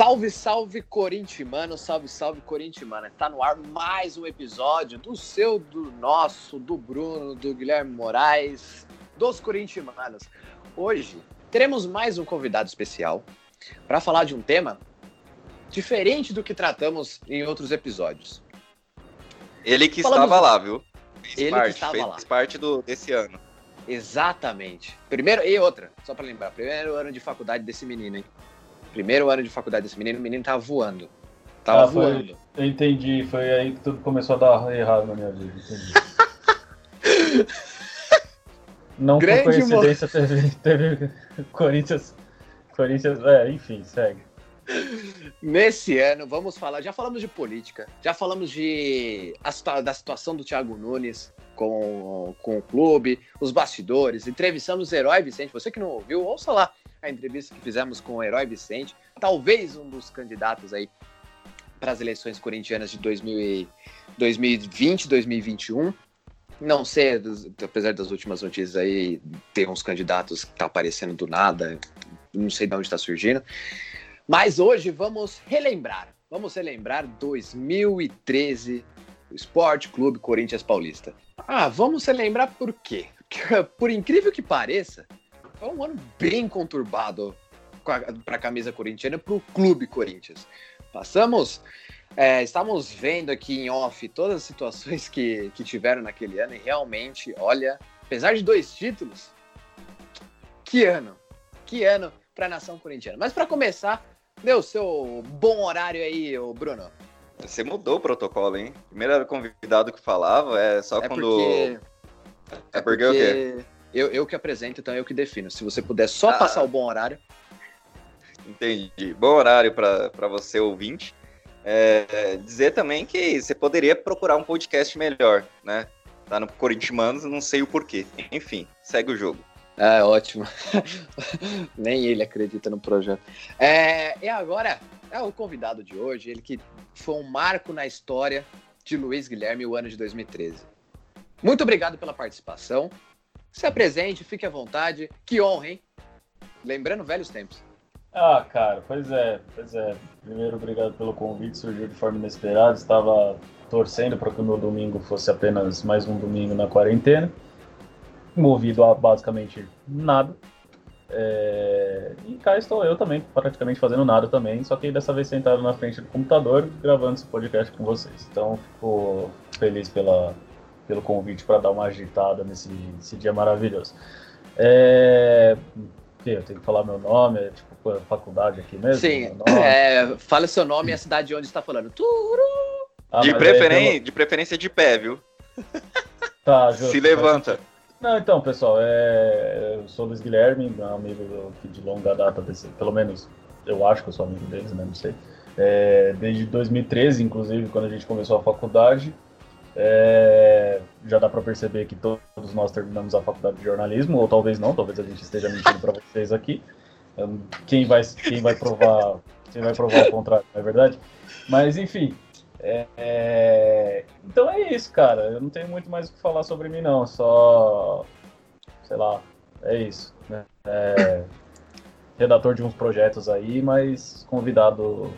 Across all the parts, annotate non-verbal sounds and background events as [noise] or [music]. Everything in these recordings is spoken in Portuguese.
Salve, salve Corintimano, salve, salve Corintimano. Tá no ar mais um episódio do seu, do nosso, do Bruno, do Guilherme Moraes, dos Corintimanos. Hoje teremos mais um convidado especial para falar de um tema diferente do que tratamos em outros episódios. Ele que Falamos... estava lá, viu? Fez Ele parte, que estava fez lá. parte do, desse ano. Exatamente. Primeiro, e outra, só para lembrar, primeiro ano de faculdade desse menino, hein? Primeiro ano de faculdade desse menino, o menino tava voando. Tava ah, voando. eu entendi, foi aí que tudo começou a dar errado na minha vida, entendi. [laughs] Não Grande por coincidência teve, teve Corinthians. Corinthians. É, enfim, segue. Nesse ano, vamos falar. Já falamos de política, já falamos de a, da situação do Thiago Nunes com, com o clube, os bastidores, entrevistamos o Herói Vicente. Você que não ouviu, ouça lá a entrevista que fizemos com o Herói Vicente, talvez um dos candidatos aí para as eleições corintianas de 2020, 2021. Não sei, apesar das últimas notícias aí, ter uns candidatos que tá aparecendo do nada, não sei de onde está surgindo. Mas hoje vamos relembrar, vamos relembrar 2013, o Esporte Clube Corinthians Paulista. Ah, vamos relembrar por quê? [laughs] Por incrível que pareça, foi um ano bem conturbado para a camisa corintiana, para o clube Corinthians. Passamos, é, estamos vendo aqui em off todas as situações que, que tiveram naquele ano e realmente, olha, apesar de dois títulos, que ano, que ano para a nação corintiana. Mas para começar, deu seu bom horário aí, Bruno. Você mudou o protocolo, hein? Primeiro convidado que falava, é só é quando. Porque... É porque, é porque o quê? Eu, eu que apresento, então eu que defino. Se você puder só ah. passar o bom horário. Entendi. Bom horário para você, ouvinte. É, dizer também que você poderia procurar um podcast melhor, né? Tá no Corinthians, não sei o porquê. Enfim, segue o jogo. É, ótimo. [laughs] Nem ele acredita no projeto. É, e agora, é o convidado de hoje, ele que foi um marco na história de Luiz Guilherme o ano de 2013. Muito obrigado pela participação. Se apresente, fique à vontade. Que honra, hein? Lembrando velhos tempos. Ah, cara, pois é, pois é. Primeiro, obrigado pelo convite, surgiu de forma inesperada. Estava torcendo para que o meu domingo fosse apenas mais um domingo na quarentena, movido a basicamente nada. É... E cá estou eu também, praticamente fazendo nada também, só que dessa vez sentado na frente do computador, gravando esse podcast com vocês. Então, fico feliz pela, pelo convite para dar uma agitada nesse, nesse dia maravilhoso. É, eu tenho que falar meu nome, é tipo faculdade aqui mesmo? Sim, é, fala seu nome e a cidade onde está falando. Turu! Ah, de, preferência, pelo... de preferência de pé, viu? Tá, justo, Se levanta. Não, então, pessoal, é... eu sou Luiz Guilherme, amigo de longa data, desse... pelo menos eu acho que eu sou amigo deles, né? Não sei. É... Desde 2013, inclusive, quando a gente começou a faculdade. É, já dá para perceber que todos nós terminamos a faculdade de jornalismo, ou talvez não, talvez a gente esteja mentindo para vocês aqui. Quem vai, quem vai provar, quem vai provar o contrário, não é verdade? Mas enfim, é, é, então é isso, cara. Eu não tenho muito mais o que falar sobre mim, não. Só, sei lá, é isso. Né? É, [coughs] redator de uns projetos aí, mas convidado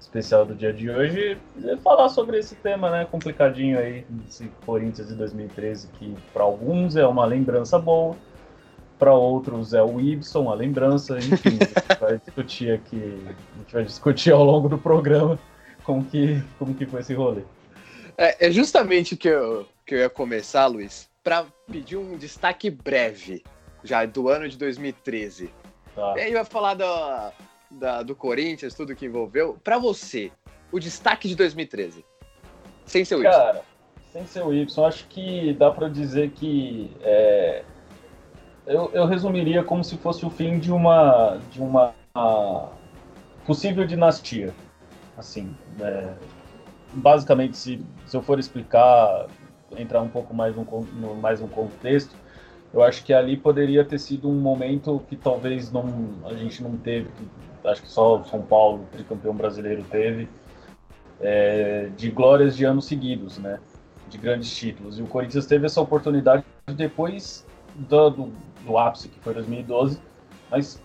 especial do dia de hoje é falar sobre esse tema, né, complicadinho aí, esse Corinthians de 2013, que para alguns é uma lembrança boa, para outros é o Ibson, a lembrança, enfim, a gente vai discutir aqui, a gente vai discutir ao longo do programa como que, como que foi esse rolê. É, é justamente que eu, que eu ia começar, Luiz, para pedir um destaque breve, já do ano de 2013. Tá. E aí vai falar da, da, do Corinthians, tudo que envolveu. Para você, o destaque de 2013, sem ser o Y. Cara, sem ser o Y, acho que dá para dizer que é, eu, eu, resumiria como se fosse o fim de uma de uma possível dinastia, assim. É, basicamente, se, se eu for explicar, entrar um pouco mais no, no mais um contexto, eu acho que ali poderia ter sido um momento que talvez não a gente não teve, acho que só o São Paulo, tricampeão brasileiro, teve, é, de glórias de anos seguidos, né? De grandes títulos. E o Corinthians teve essa oportunidade depois do, do, do ápice, que foi 2012, mas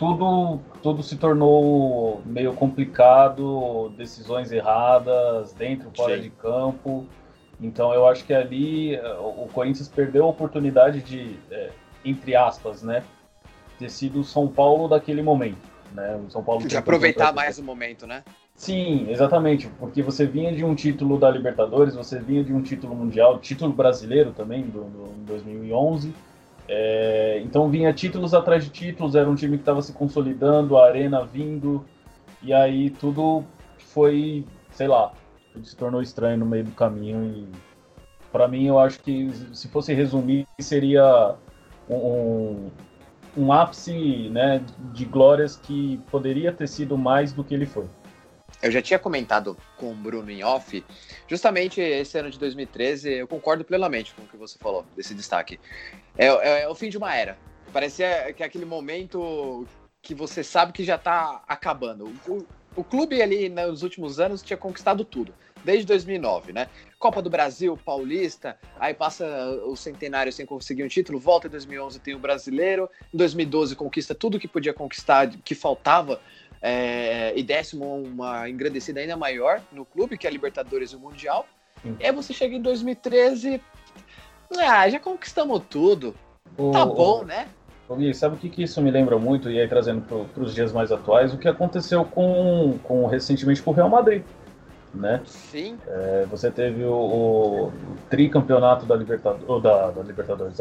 tudo, tudo se tornou meio complicado, decisões erradas, dentro, fora Sim. de campo. Então eu acho que ali o Corinthians perdeu a oportunidade de, é, entre aspas, né, ter sido o São Paulo daquele momento. Né? O São Paulo de aproveitar mais o momento, né? Sim, exatamente, porque você vinha de um título da Libertadores, você vinha de um título mundial, título brasileiro também, do, do 2011. É, então vinha títulos atrás de títulos, era um time que estava se consolidando, a arena vindo, e aí tudo foi, sei lá, tudo se tornou estranho no meio do caminho. E para mim, eu acho que se fosse resumir, seria um, um ápice né, de glórias que poderia ter sido mais do que ele foi. Eu já tinha comentado com o Bruno em off, justamente esse ano de 2013, eu concordo plenamente com o que você falou, desse destaque. É, é, é o fim de uma era. Parecia que é aquele momento que você sabe que já está acabando. O, o clube ali nos últimos anos tinha conquistado tudo, desde 2009, né? Copa do Brasil, Paulista, aí passa o centenário sem conseguir um título, volta em 2011 tem o Brasileiro, em 2012 conquista tudo que podia conquistar, que faltava é, e décimo uma engrandecida ainda maior no clube, que é a Libertadores e o Mundial. Sim. E aí você chega em 2013, ah, já conquistamos tudo. O, tá bom, o, né? O Gui, sabe o que, que isso me lembra muito, e aí trazendo para os dias mais atuais, o que aconteceu com, com recentemente com o Real Madrid. Né? Sim. É, você teve o, o tricampeonato da, Libertadores, da, da Libertadores,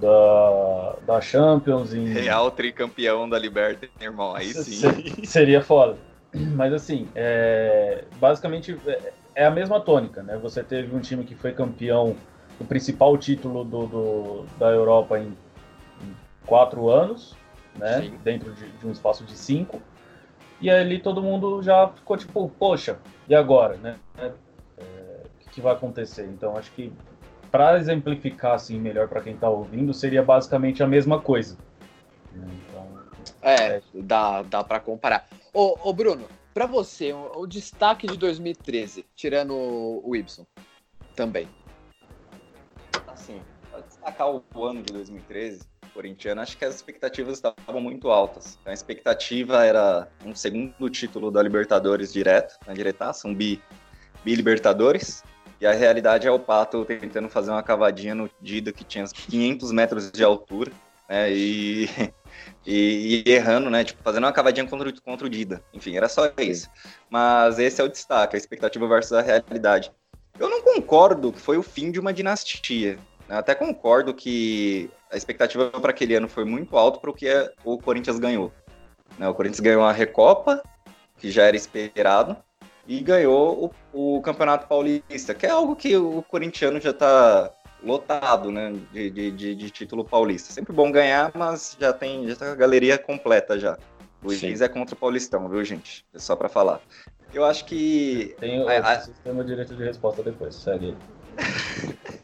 da, da Champions. Em... Real tricampeão da Libertadores, irmão, aí sim. Seria foda. Mas assim, é, basicamente é, é a mesma tônica, né? Você teve um time que foi campeão do principal título do, do da Europa em, em, quatro anos, né? Sim. Dentro de, de, um espaço de cinco. E ali todo mundo já ficou tipo, poxa, e agora, né? É, o que vai acontecer? Então acho que para exemplificar assim melhor para quem está ouvindo, seria basicamente a mesma coisa. Então, é, dá, dá para comparar. Ô, ô Bruno, para você, o, o, destaque de 2013, tirando o, o Y também. Assim, para destacar o, ano de 2013, corintiano, acho que as expectativas estavam muito altas. A expectativa era um segundo título da Libertadores direto, na diretaça, um bi, bi Libertadores. E a realidade é o Pato tentando fazer uma cavadinha no Dida que tinha 500 metros de altura, né? E, [laughs] e, e, errando, né? Tipo, fazendo uma cavadinha contra, contra o Dida. Enfim, era só isso. Mas esse é o destaque, a expectativa versus a realidade. Eu não concordo que foi o fim de uma dinastia. Eu até concordo que a expectativa para aquele ano foi muito alta para o que o Corinthians ganhou. O Corinthians ganhou a Recopa, que já era esperado, e ganhou o, o, Campeonato Paulista, que é algo que o corintiano já está lotado, né, de, de, de, título paulista. Sempre bom ganhar, mas já tem, já tá a galeria completa já. O Luiz é contra o Paulistão, viu, gente? É só para falar. Eu acho que... Tem o a, a... sistema direito de resposta depois, segue [laughs]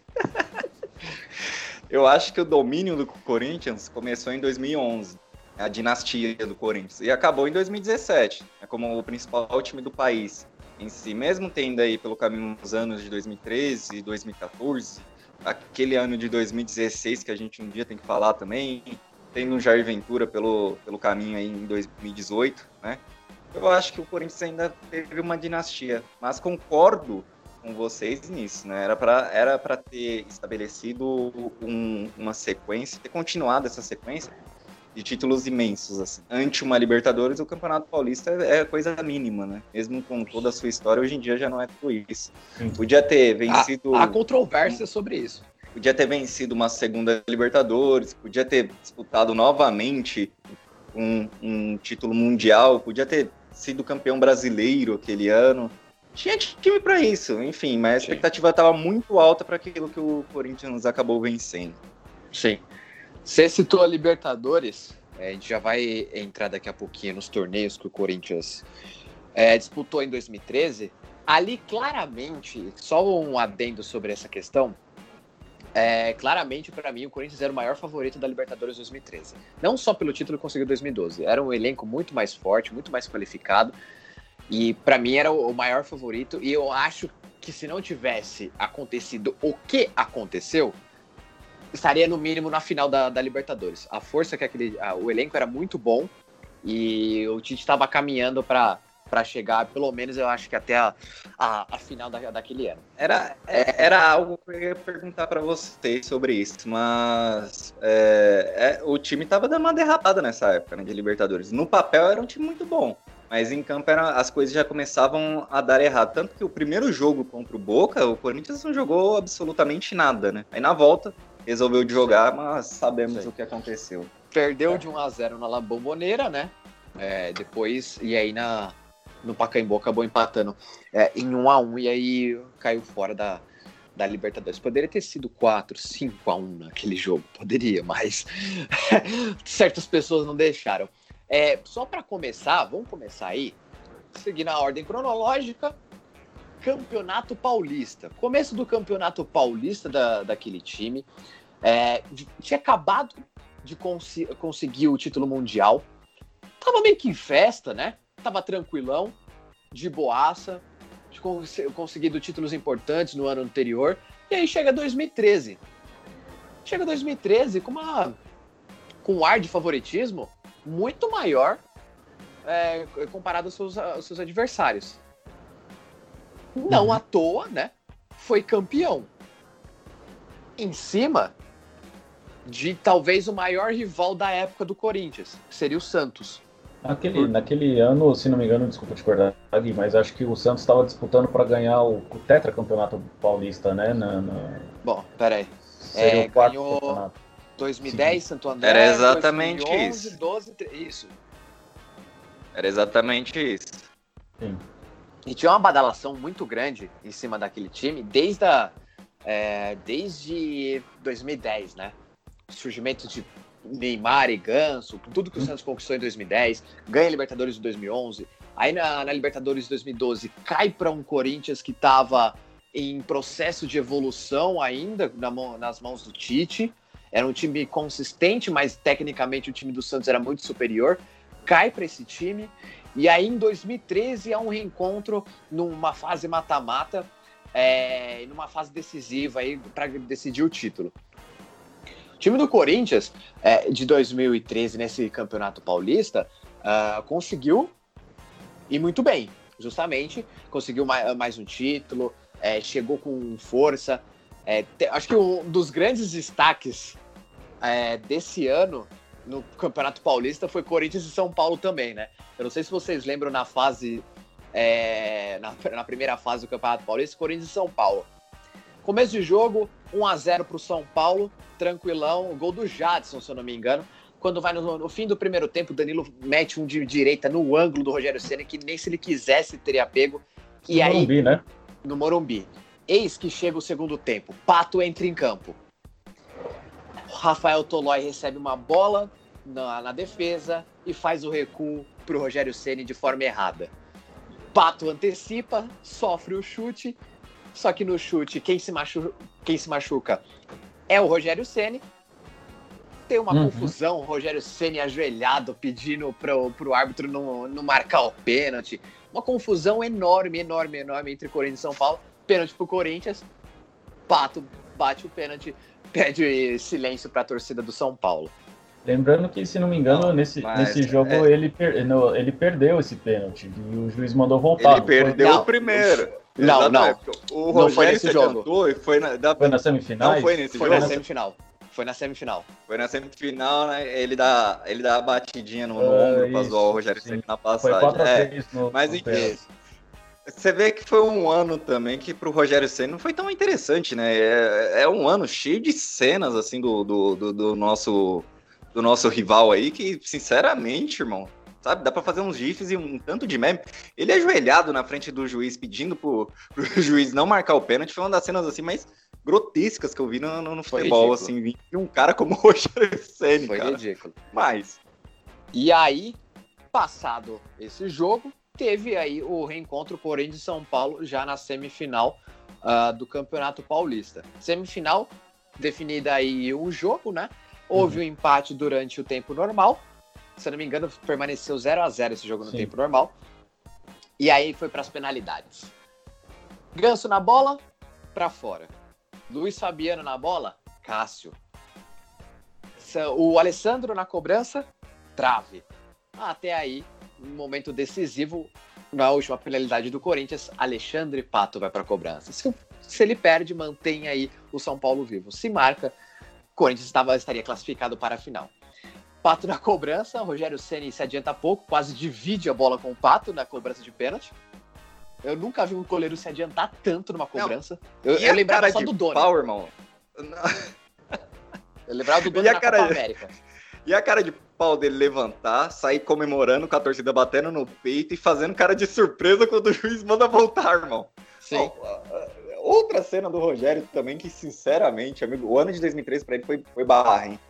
Eu acho que o domínio do Corinthians começou em 2011 a dinastia do Corinthians. E acabou em 2017, né, como o principal time do país em si, mesmo tendo aí pelo caminho os anos de 2013 e 2014, aquele ano de 2016 que a gente um dia tem que falar também, tendo um Jair Ventura pelo, pelo caminho aí em 2018, né? Eu acho que o Corinthians ainda teve uma dinastia, mas concordo com vocês nisso, né? Era para era ter estabelecido um, uma sequência, ter continuado essa sequência, de títulos imensos, assim. Ante uma Libertadores, o Campeonato Paulista é coisa mínima, né? Mesmo com toda a sua história, hoje em dia já não é tudo isso. Podia ter vencido... Há, há controvérsia sobre isso. Podia ter vencido uma segunda Libertadores, podia ter disputado novamente um, um título mundial, podia ter sido campeão brasileiro aquele ano. Tinha time para isso, enfim, mas a expectativa estava muito alta para aquilo que o Corinthians acabou vencendo. Sim. Você citou a Libertadores, é, a gente já vai entrar daqui a pouquinho nos torneios que o Corinthians é, disputou em 2013. Ali, claramente, só um adendo sobre essa questão. É, claramente, para mim, o Corinthians era o maior favorito da Libertadores 2013. Não só pelo título que conseguiu em 2012. Era um elenco muito mais forte, muito mais qualificado. E para mim era o maior favorito. E eu acho que se não tivesse acontecido o que aconteceu, estaria no mínimo na final da, da Libertadores. A força que aquele. A, o elenco era muito bom. E o Tite estava caminhando para para chegar, pelo menos eu acho que até a, a, a final da, daquele ano. Era, é, era algo que eu ia perguntar para vocês sobre isso, mas é, é, o time tava dando uma derrapada nessa época né, de Libertadores. No papel era um time muito bom, mas em campo era, as coisas já começavam a dar errado. Tanto que o primeiro jogo contra o Boca, o Corinthians não jogou absolutamente nada, né? Aí na volta resolveu de jogar, mas sabemos o que aconteceu. Perdeu de 1 a 0 na La Bombonera, né? É, depois, e aí na, no Pacaembu acabou empatando é, em 1 a 1 e aí caiu fora da, da Libertadores. Poderia ter sido 4, 5 a 1 naquele jogo, poderia, mas [laughs] certas pessoas não deixaram. É, só para começar, vamos começar aí, seguindo a ordem cronológica. Campeonato Paulista. Começo do Campeonato Paulista da, daquele time. É, tinha acabado de cons conseguir o título mundial. Tava meio que em festa, né? tava tranquilão, de boaça, de cons conseguido títulos importantes no ano anterior. E aí chega 2013. Chega 2013 com uma com um ar de favoritismo muito maior é, comparado aos seus, aos seus adversários. Não uhum. à toa, né? Foi campeão. Em cima de talvez o maior rival da época do Corinthians, que seria o Santos. Naquele, naquele ano, se não me engano, desculpa te cortar, Gui, mas acho que o Santos estava disputando para ganhar o, o tetracampeonato paulista, né? Na, na... Bom, peraí. É, ganhou campeonato. 2010, Sim. Santo André. Era exatamente 2011, isso. 12, isso. Era exatamente isso. Sim. E tinha uma badalação muito grande em cima daquele time desde, a, é, desde 2010, né? Surgimento de Neymar e Ganso, tudo que o Santos conquistou em 2010, ganha a Libertadores em 2011, aí na, na Libertadores de 2012 cai para um Corinthians que estava em processo de evolução ainda na nas mãos do Tite, era um time consistente, mas tecnicamente o time do Santos era muito superior, cai para esse time, e aí em 2013 há um reencontro numa fase mata-mata, é, numa fase decisiva aí para decidir o título time do Corinthians, é, de 2013, nesse Campeonato Paulista, uh, conseguiu ir muito bem, justamente. Conseguiu mais, mais um título, é, chegou com força. É, te, acho que um dos grandes destaques é, desse ano no Campeonato Paulista foi Corinthians e São Paulo também, né? Eu não sei se vocês lembram na fase. É, na, na, primeira fase do Campeonato Paulista, Corinthians e São Paulo. Começo de jogo, 1 a 0 para o São Paulo, tranquilão, gol do Jadson, se eu não me engano. Quando vai no, no fim do primeiro tempo, Danilo mete um de direita no ângulo do Rogério Senna, que nem se ele quisesse teria pego. E no aí, Morumbi, né? No Morumbi. Eis que chega o segundo tempo. Pato entra em campo. Rafael Tolói recebe uma bola na, na defesa e faz o recuo para o Rogério Ceni de forma errada. Pato antecipa, sofre o chute só que no chute, quem se, machu... quem se machuca é o Rogério Ceni. Tem uma uhum. confusão, o Rogério Ceni ajoelhado pedindo pro, pro árbitro não, não marcar o pênalti. Uma confusão enorme, enorme, enorme entre Corinthians e São Paulo. Pênalti pro Corinthians. Pato bate o pênalti, pede silêncio para a torcida do São Paulo. Lembrando que, se não me engano, não, nesse, nesse jogo é... ele, per... no, ele perdeu esse pênalti e o juiz mandou voltar. Ele perdeu foi... o primeiro. Não, não. O Rogério não foi nesse jogo. E foi, na, da... foi na semifinal? Não foi nesse foi jogo? Foi na semifinal. Foi na semifinal. Foi na semifinal, né? Ele dá, ele dá a batidinha no, no uh, ombro pra zoar o Rogério sempre na passagem. Foi 4 é, no, mas enfim. Você vê que foi um ano também que pro Rogério Senna não foi tão interessante, né? É, é um ano cheio de cenas, assim, do, do, do, do nosso do nosso rival aí, que, sinceramente, irmão, sabe? Dá para fazer uns gifs e um tanto de meme. Ele é ajoelhado na frente do juiz, pedindo pro, pro [laughs] juiz não marcar o pênalti. Foi uma das cenas assim mais grotescas que eu vi no, no, no futebol, assim, vi um cara como [laughs] o Rogério Senna, Foi cara. ridículo. Mas... E aí, passado esse jogo, teve aí o reencontro Corinthians e São Paulo já na semifinal uh, do Campeonato Paulista. Semifinal definida aí o jogo, né? Houve uhum. um empate durante o tempo normal se eu não me engano, permaneceu 0 a 0 esse jogo no Sim. tempo normal. E aí foi para as penalidades. Ganso na bola, para fora. Luiz Fabiano na bola, Cássio. O Alessandro na cobrança, trave. Até aí, um momento decisivo, na última penalidade do Corinthians, Alexandre Pato vai para a cobrança. Se, se, ele perde, mantém aí o São Paulo vivo. Se marca, Corinthians estava, estaria classificado para a final. Pato na cobrança, Rogério Ceni se adianta pouco, quase divide a bola com o Pato na cobrança de pênalti. Eu nunca vi um goleiro se adiantar tanto numa cobrança. Não, eu, eu lembrava só do Doni. Pau, irmão. Eu lembrava do Doni na cara... Copa América. E a cara de pau dele levantar, sair comemorando com a torcida batendo no peito e fazendo cara de surpresa quando o juiz manda voltar, irmão. Sim. outra cena do Rogério também que, sinceramente, amigo, o ano de 2013 para ele foi, foi barra, hein?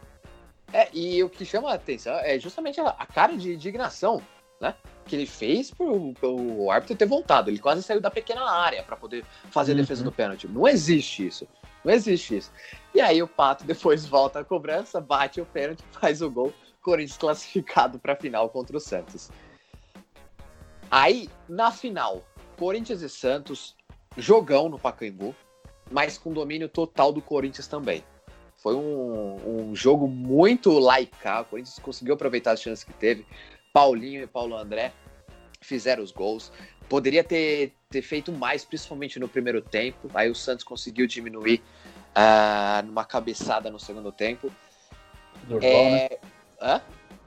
É, e o que chama a atenção é justamente a, a cara de indignação, né? Que ele fez pro, pro árbitro ter voltado. Ele quase saiu da pequena área para poder fazer a defesa uhum. do pênalti. Não existe isso. Não existe isso. E aí o Pato [laughs] depois volta a cobrança, bate o pênalti, faz o gol. Corinthians classificado para a final contra o Santos. Aí, na final, Corinthians e Santos, jogão no Pacaembu, mas com domínio total do Corinthians também. Foi um, um jogo muito laical. O Corinthians conseguiu aproveitar as chances que teve. Paulinho e Paulo André fizeram os gols. Poderia ter, ter feito mais, principalmente no primeiro tempo. Aí o Santos conseguiu diminuir uh, numa cabeçada no segundo tempo. Durval, é... né? Hã?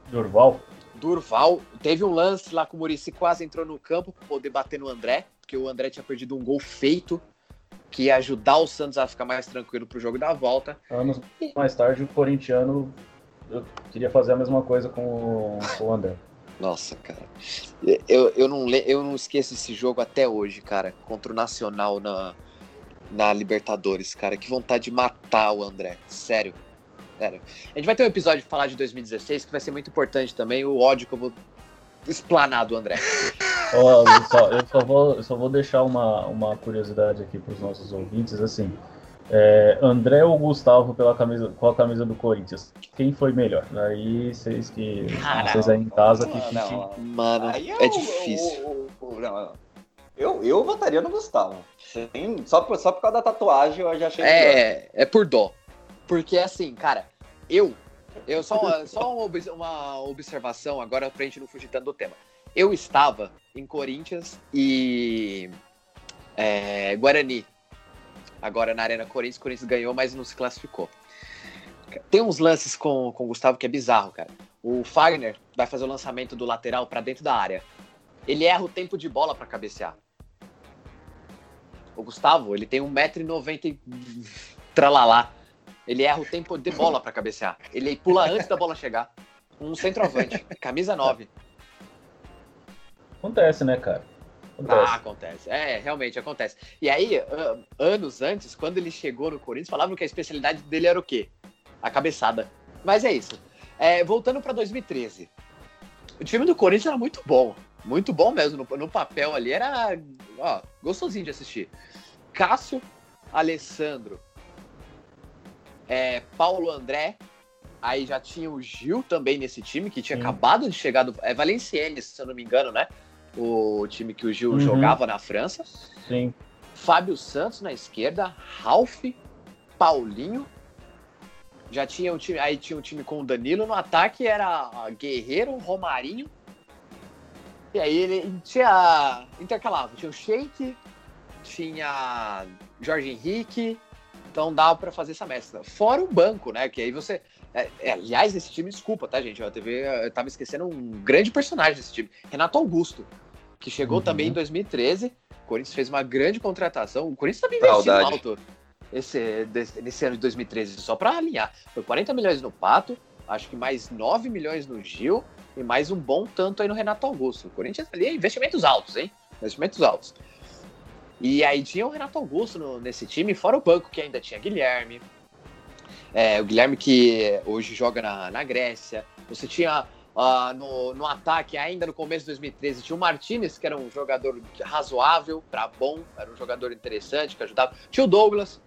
Durval. Durval. Teve um lance lá com o Murici quase entrou no campo para poder bater no André, porque o André tinha perdido um gol feito que ia ajudar o Santos a ficar mais tranquilo pro jogo da volta. Anos mais tarde, o corintiano eu queria fazer a mesma coisa com o, com o André. Nossa, cara. Eu, eu, não, eu não esqueço esse jogo até hoje, cara, contra o Nacional na, na Libertadores, cara. Que vontade de matar o André. Sério. Sério. A gente vai ter um episódio de falar de 2016 que vai ser muito importante também. O ódio que eu vou explanar do André. Oh, eu, só, eu, só vou, eu só vou deixar uma, uma curiosidade aqui para os nossos ouvintes, assim, é, André ou Gustavo pela camisa, com a camisa do Corinthians? Quem foi melhor? Aí vocês que ah, vocês aí em casa que não, Mano, é difícil. Eu, não, eu, eu votaria no Gustavo. Só por, só por causa da tatuagem eu já achei. É, melhor. é por dó. Porque assim, cara, eu. Eu só, [laughs] só uma, observação agora pra gente não fugir tanto do tema. Eu estava em Corinthians e é, Guarani. Agora na Arena Corinthians, Corinthians ganhou, mas não se classificou. Tem uns lances com, com o Gustavo que é bizarro, cara. O Fagner vai fazer o lançamento do lateral para dentro da área. Ele erra o tempo de bola para cabecear. O Gustavo, ele tem 1,90m tralalá. Ele erra o tempo de bola para cabecear. Ele pula antes da bola chegar. Um centroavante, camisa 9. Acontece, né, cara? Acontece. Ah, acontece. É, realmente acontece. E aí, anos antes, quando ele chegou no Corinthians, falavam que a especialidade dele era o quê? A cabeçada. Mas é isso. É, voltando para 2013. O time do Corinthians era muito bom. Muito bom mesmo. No, no papel ali era ó, gostosinho de assistir. Cássio, Alessandro, é, Paulo André, aí já tinha o Gil também nesse time, que tinha Sim. acabado de chegar do. É Valenciennes, se eu não me engano, né? o time que o Gil uhum. jogava na França. Sim. Fábio Santos na esquerda, Ralph, Paulinho. Já tinha um time, aí tinha um time com o Danilo no ataque, era Guerreiro, Romarinho. E aí ele tinha intercalava, tinha o Sheik, tinha Jorge Henrique, então dava para fazer essa mescla. Fora o banco, né? Que aí você. É, é, aliás, esse time, desculpa, tá, gente? A TV eu tava esquecendo um grande personagem desse time, Renato Augusto que chegou uhum. também em 2013. O Corinthians fez uma grande contratação. O Corinthians também investiu alto esse, nesse ano de 2013, só para alinhar. Foi 40 milhões no Pato, acho que mais 9 milhões no Gil e mais um bom tanto aí no Renato Augusto. O Corinthians ali é investimentos altos, hein? Investimentos altos. E aí tinha o Renato Augusto no, nesse time, fora o banco que ainda tinha Guilherme. É, o Guilherme que hoje joga na, na Grécia. Você tinha Uh, no, no ataque, ainda no começo de 2013, tinha o Martinez, que era um jogador razoável para bom, era um jogador interessante, que ajudava. Tinha o Douglas.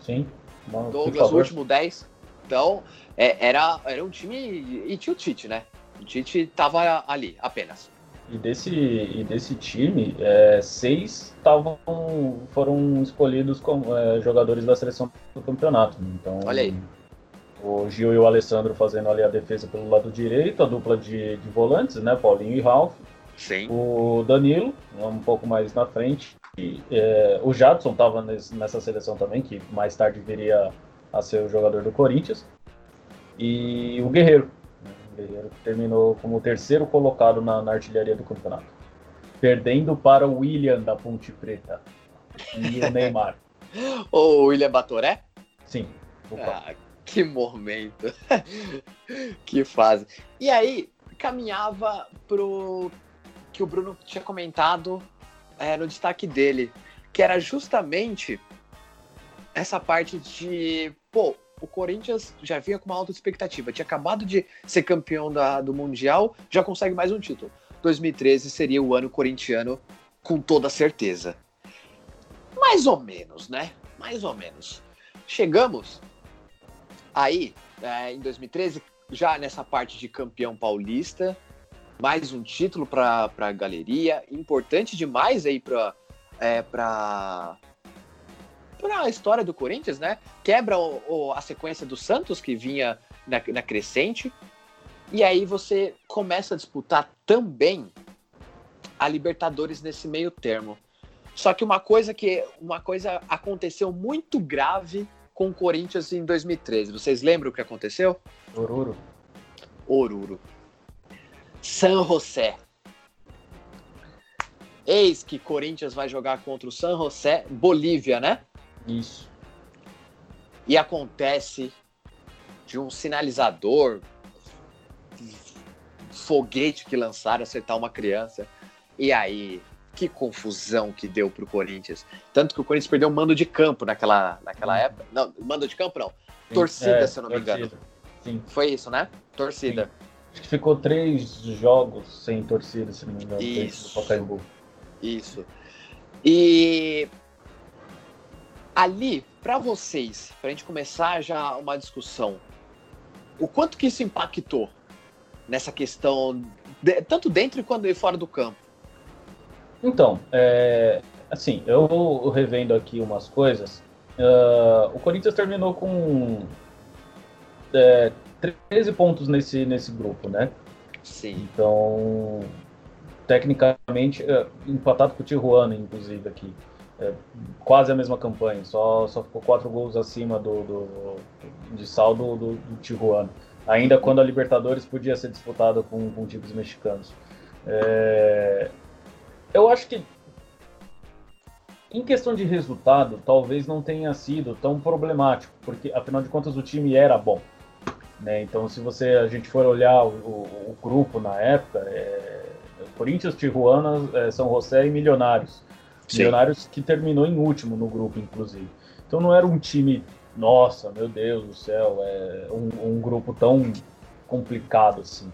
Sim. Bom, Douglas, o último 10. Então, é, era, era um time. E tinha o Tite, né? O Tite tava ali, apenas. E desse, e desse time, é, seis tavam, foram escolhidos como é, jogadores da seleção do campeonato. Então, Olha aí. o Gil e o Alessandro fazendo ali a defesa pelo lado direito, a dupla de, de volantes, né? Paulinho e Ralf. Sim. O Danilo, um pouco mais na frente. E, é, o Jadson estava nessa seleção também, que mais tarde viria a ser o jogador do Corinthians. E o Guerreiro. Né, o Guerreiro terminou como o terceiro colocado na, na artilharia do campeonato. Perdendo para o William da Ponte Preta. E o Neymar. [laughs] o William Batoré? Sim. Ah, que momento. [laughs] que fase. E aí, caminhava pro que o Bruno tinha comentado é, no destaque dele, que era justamente essa parte de, pô, o Corinthians já vinha com uma alta expectativa, tinha acabado de ser campeão da, do Mundial, já consegue mais um título. 2013 seria o ano corintiano com toda certeza. Mais ou menos, né? Mais ou menos. Chegamos aí, é, em 2013, já nessa parte de campeão paulista, mais um título para a galeria, importante demais aí para é, para a história do Corinthians, né? Quebra o, o, a sequência do Santos que vinha na, na crescente e aí você começa a disputar também a Libertadores nesse meio termo. Só que uma coisa que uma coisa aconteceu muito grave com o Corinthians em 2013. Vocês lembram o que aconteceu? Oruro. Oruro. San José. Eis que Corinthians vai jogar contra o San José, Bolívia, né? Isso. E acontece de um sinalizador, foguete que lançaram acertar uma criança. E aí, que confusão que deu pro Corinthians. Tanto que o Corinthians perdeu o mando de campo naquela, naquela hum. época. Não, mando de campo não. Torcida, é, se eu não me engano. Sim. Foi isso, né? Torcida. Sim. Acho que ficou três jogos sem torcida, se não me engano. Isso. Isso. E ali, para vocês, para a gente começar já uma discussão, o quanto que isso impactou nessa questão, de, tanto dentro quanto fora do campo? Então, é, assim, eu vou revendo aqui umas coisas. Uh, o Corinthians terminou com é, 13 pontos nesse, nesse grupo, né? Sim. Então, tecnicamente, é, empatado com o Tijuana, inclusive, aqui. É, quase a mesma campanha, só, só ficou quatro gols acima do, do de saldo do, do Tijuana. Ainda quando a Libertadores podia ser disputada com, com times mexicanos. É, eu acho que em questão de resultado, talvez não tenha sido tão problemático, porque afinal de contas o time era bom. Né? Então, se você a gente for olhar o, o, o grupo na época, é, Corinthians, Tijuana, é, São José e Milionários. Sim. Milionários que terminou em último no grupo, inclusive. Então não era um time, nossa, meu Deus do céu, é um, um grupo tão complicado assim.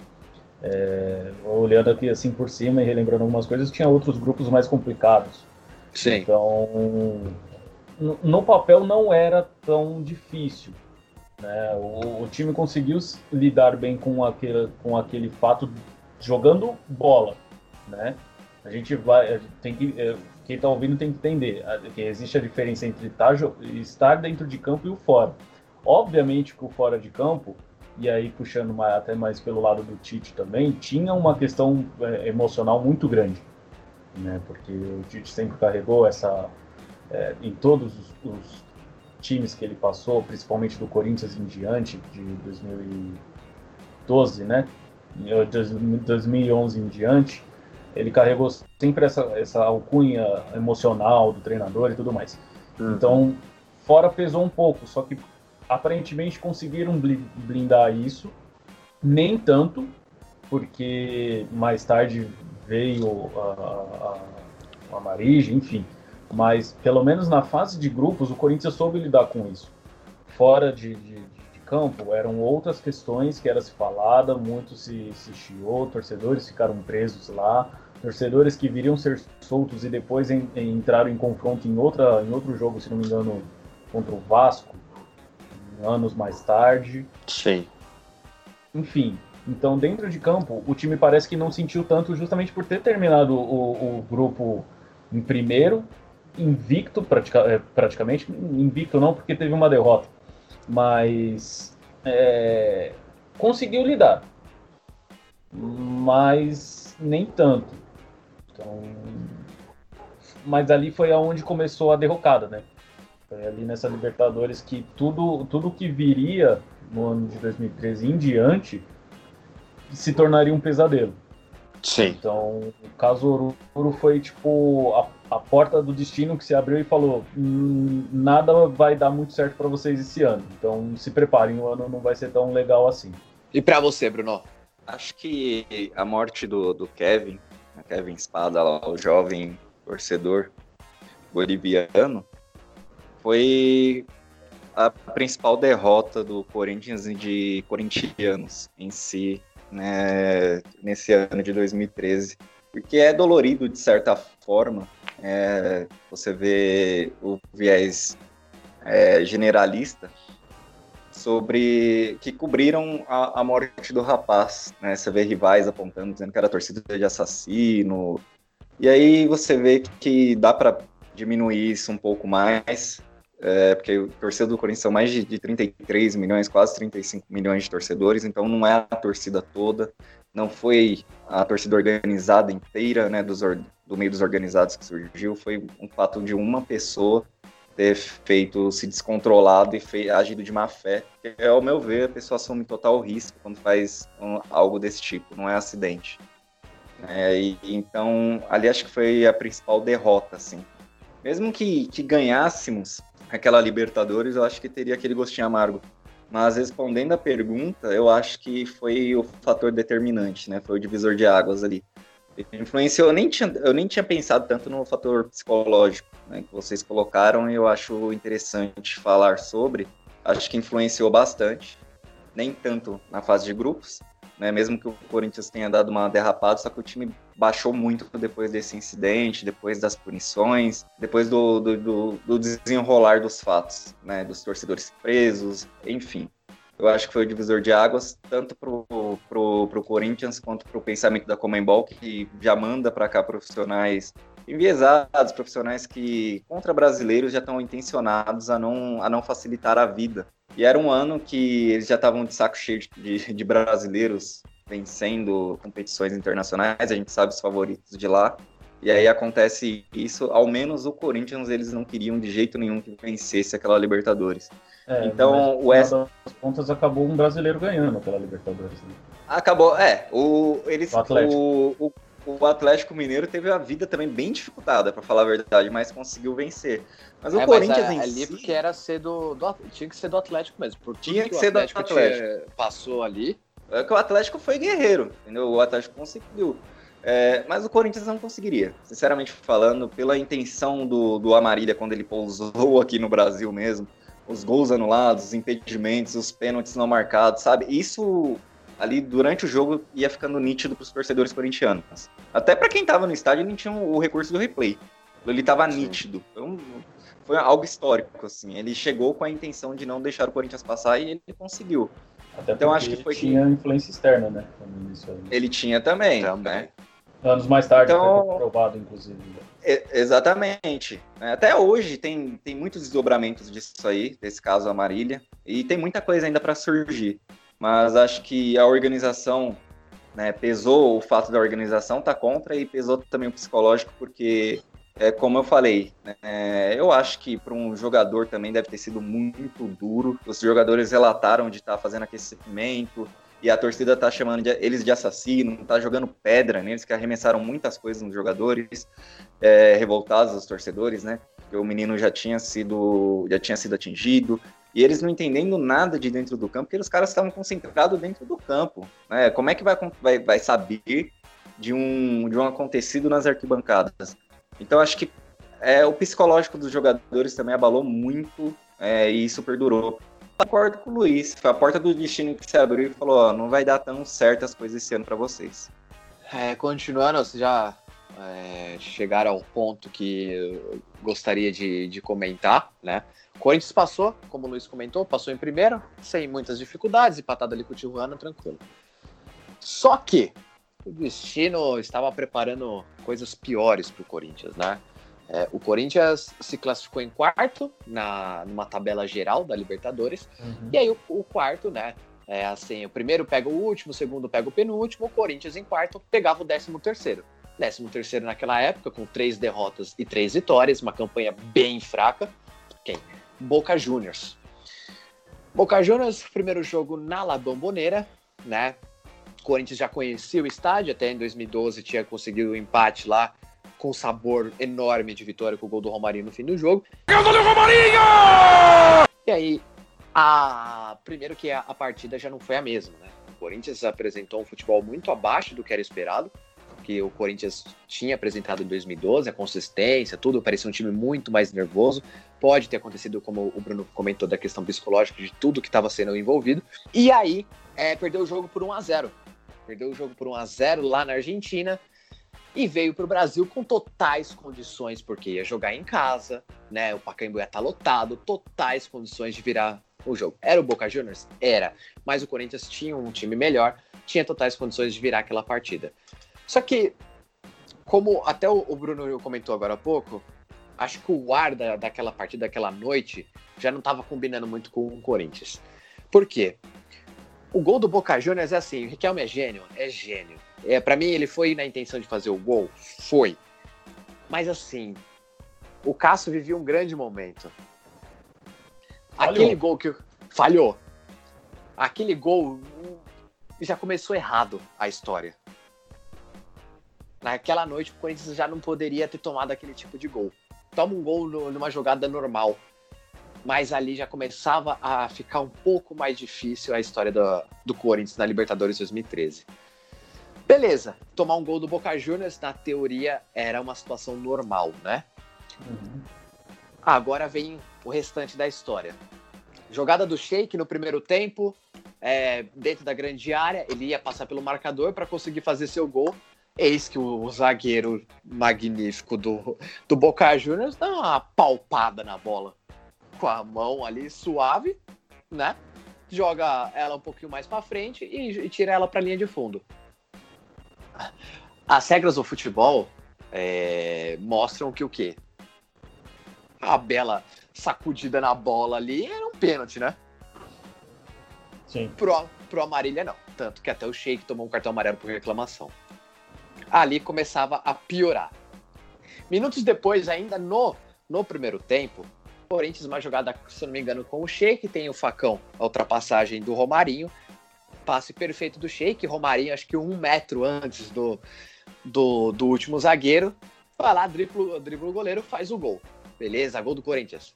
É, olhando aqui assim por cima e relembrando algumas coisas, tinha outros grupos mais complicados. Sim. Então, no, papel não era tão difícil. Né? O, o, time conseguiu lidar bem com aquele, com aquele fato jogando bola. Né? A gente vai. A gente tem que, é, quem está ouvindo tem que entender que existe a diferença entre tá, estar dentro de campo e o fora. Obviamente que o fora de campo, e aí puxando mais, até mais pelo lado do Tite também, tinha uma questão é, emocional muito grande. Né? Porque o Tite sempre carregou essa. É, em todos os, os times que ele passou, principalmente do Corinthians em diante, de 2012, né? De 2011 em diante, ele carregou sempre essa, essa alcunha emocional do treinador e tudo mais. Uhum. Então, fora pesou um pouco, só que aparentemente conseguiram blindar isso, nem tanto, porque mais tarde veio a, a, a Marige, enfim, mas, pelo menos na fase de grupos, o Corinthians soube lidar com isso. Fora de, de, de campo, eram outras questões que era se falada, muito se, se chiou, torcedores ficaram presos lá, torcedores que viriam ser soltos e depois em, em, entraram em confronto em, outra, em outro jogo, se não me engano, contra o Vasco, anos mais tarde. Sim. Enfim, então dentro de campo, o time parece que não sentiu tanto justamente por ter terminado o, o grupo em primeiro invicto, pratica, é, praticamente. Invicto não, porque teve uma derrota. Mas é, conseguiu lidar, mas nem tanto. Então, mas ali foi aonde começou a derrocada, né? Foi ali nessa Libertadores que tudo, tudo que viria no ano de 2013 em diante se tornaria um pesadelo. Sim. Então, o caso Oruro foi tipo a, a porta do destino que se abriu e falou: hum, nada vai dar muito certo para vocês esse ano. Então, se preparem, o ano não vai ser tão legal assim. E para você, Bruno? Acho que a morte do, do Kevin, Kevin Espada, lá, o jovem torcedor boliviano, foi a principal derrota do Corinthians e de corintianos em si né, nesse ano de 2013, porque é dolorido de certa forma. É, você vê o viés é, generalista sobre que cobriram a, a, morte do rapaz, né? Você vê rivais apontando, dizendo que era torcida de assassino. E aí você vê que dá para diminuir isso um pouco mais, é, porque o torcedor do Corinthians são mais de, de 33 milhões, quase 35 milhões de torcedores, então não é a torcida toda, não foi a torcida organizada inteira, né, dos, do meio dos organizados que surgiu, foi um fato de uma pessoa ter feito, se descontrolado e agido de má fé, que, ao meu ver, a pessoa assume total risco quando faz um, algo desse tipo, não é acidente. É, e, então, ali acho que foi a principal derrota, assim. Mesmo que, que ganhássemos, aquela Libertadores, eu acho que teria aquele gostinho amargo. Mas respondendo a pergunta, eu acho que foi o fator determinante, né? Foi o divisor de águas ali. Influenciou, eu nem tinha, eu nem tinha pensado tanto no fator psicológico, né, que vocês colocaram, e eu acho interessante falar sobre. Acho que influenciou bastante, nem tanto na fase de grupos, né? Mesmo que o Corinthians tenha dado uma derrapada, só que o time baixou muito depois desse incidente, depois das punições, depois do, do, do, do desenrolar dos fatos, né? Dos torcedores presos, enfim. Eu acho que foi o divisor de águas, tanto pro, pro, pro Corinthians quanto pro pensamento da Comembol, que já manda para cá profissionais enviesados, profissionais que, contra brasileiros, já estão intencionados a não, a não facilitar a vida e era um ano que eles já estavam de saco cheio de, de, brasileiros vencendo competições internacionais, a gente sabe os favoritos de lá. E aí acontece isso, ao menos o Corinthians eles não queriam de jeito nenhum que vencesse aquela Libertadores. É, então o West das contas acabou um brasileiro ganhando aquela Libertadores. Né? Acabou, é, o eles o, o, o Atlético Mineiro teve a vida também bem dificultada, para falar a verdade, mas conseguiu vencer. Mas o é, Corinthians mas, é, em ali si... porque era ser do, do, tinha que ser do Atlético mesmo, porque tinha que, que ser do Atlético. passou ali. É que o Atlético foi guerreiro, entendeu? O Atlético conseguiu. É, mas o Corinthians não conseguiria, sinceramente falando, pela intenção do, do Amarília quando ele pousou aqui no Brasil mesmo, os gols anulados, os impedimentos, os pênaltis não marcados, sabe? Isso ali durante o jogo ia ficando nítido para os torcedores corintianos. Até para quem estava no estádio, ele tinha o recurso do replay. Ele estava nítido. Então, foi algo histórico, assim. Ele chegou com a intenção de não deixar o Corinthians passar e ele conseguiu. Até então acho que foi tinha que... influência externa, né? Ele tinha também, também. Né? Anos mais tarde então... foi comprovado, inclusive. É, exatamente. Até hoje tem, tem muitos desdobramentos disso aí, desse caso Amarília, e tem muita coisa ainda para surgir mas acho que a organização né, pesou o fato da organização estar tá contra e pesou também o psicológico, porque, é, como eu falei, né, eu acho que para um jogador também deve ter sido muito duro. Os jogadores relataram de estar tá fazendo aquecimento e a torcida está chamando de, eles de assassino, está jogando pedra neles, que arremessaram muitas coisas nos jogadores, é, revoltados os torcedores, né? Porque o menino já tinha sido, já tinha sido atingido, e eles não entendendo nada de dentro do campo, porque os caras estavam concentrados dentro do campo. Né? Como é que vai, vai, vai saber de um, de um acontecido nas arquibancadas? Então, acho que é, o psicológico dos jogadores também abalou muito é, e isso perdurou. Concordo com o Luiz, foi a porta do destino que se abriu e falou: ó, não vai dar tão certo as coisas esse ano para vocês. É, continuando, vocês já é, chegaram ao ponto que eu gostaria de, de comentar, né? Corinthians passou, como o Luiz comentou, passou em primeiro, sem muitas dificuldades, empatado ali com o Tijuana, tranquilo. Só que o destino estava preparando coisas piores para o Corinthians, né? É, o Corinthians se classificou em quarto na numa tabela geral da Libertadores. Uhum. E aí o, o, quarto, né? É assim, o primeiro pega o último, o segundo pega o penúltimo, o Corinthians em quarto pegava o décimo terceiro. Décimo terceiro naquela época, com três derrotas e três vitórias, uma campanha bem fraca. Quem? Boca Juniors. Boca Juniors, primeiro jogo na La Bombonera, né? O Corinthians já conhecia o estádio, até em 2012 tinha conseguido o um empate lá com sabor enorme de vitória com o gol do Romarinho no fim do jogo. Romarinho! E aí, a... primeiro que a, a partida já não foi a mesma, né? O Corinthians apresentou um futebol muito abaixo do que era esperado, que o Corinthians tinha apresentado em 2012, a consistência, tudo, parecia um time muito mais nervoso. Pode ter acontecido, como o Bruno comentou, da questão psicológica de tudo que estava sendo envolvido. E aí, é, perdeu o jogo por 1 a 0 Perdeu o jogo por 1 a 0 lá na Argentina e veio para o Brasil com totais condições, porque ia jogar em casa, né? O Pacaembu ia estar tá lotado, totais condições de virar o jogo. Era o Boca Juniors? Era, mas o Corinthians tinha um time melhor, tinha totais condições de virar aquela partida. Só que, como até o Bruno comentou agora há pouco, acho que o ar da, daquela partida, daquela noite, já não estava combinando muito com o Corinthians. Por quê? O gol do Boca Juniors é assim, o Riquelme é gênio? É gênio é, para mim, ele foi na intenção de fazer o gol? Foi. Mas assim, o Cássio vivia um grande momento. Falhou. Aquele gol que. Falhou. Aquele gol já começou errado a história. Naquela noite, o Corinthians já não poderia ter tomado aquele tipo de gol. Toma um gol no, numa jogada normal. Mas ali já começava a ficar um pouco mais difícil a história do, do Corinthians na Libertadores 2013. Beleza, tomar um gol do Boca Juniors, na teoria, era uma situação normal, né? Uhum. Agora vem o restante da história. Jogada do Sheik no primeiro tempo, é, dentro da grande área, ele ia passar pelo marcador para conseguir fazer seu gol. Eis que o, o zagueiro magnífico do, do Boca Juniors dá uma palpada na bola com a mão ali suave, né? Joga ela um pouquinho mais para frente e, e tira ela para linha de fundo as regras do futebol é, mostram que o quê? A bela sacudida na bola ali era um pênalti, né? Sim. Pro, pro Amarília, não. Tanto que até o Sheik tomou um cartão amarelo por reclamação. Ali começava a piorar. Minutos depois, ainda no, no primeiro tempo, Corinthians, uma jogada, se não me engano, com o Sheik, tem o facão, a ultrapassagem do Romarinho, passe perfeito do Sheik, Romarinho, acho que um metro antes do, do, do último zagueiro, vai lá, dribla, o goleiro, faz o gol. Beleza, gol do Corinthians.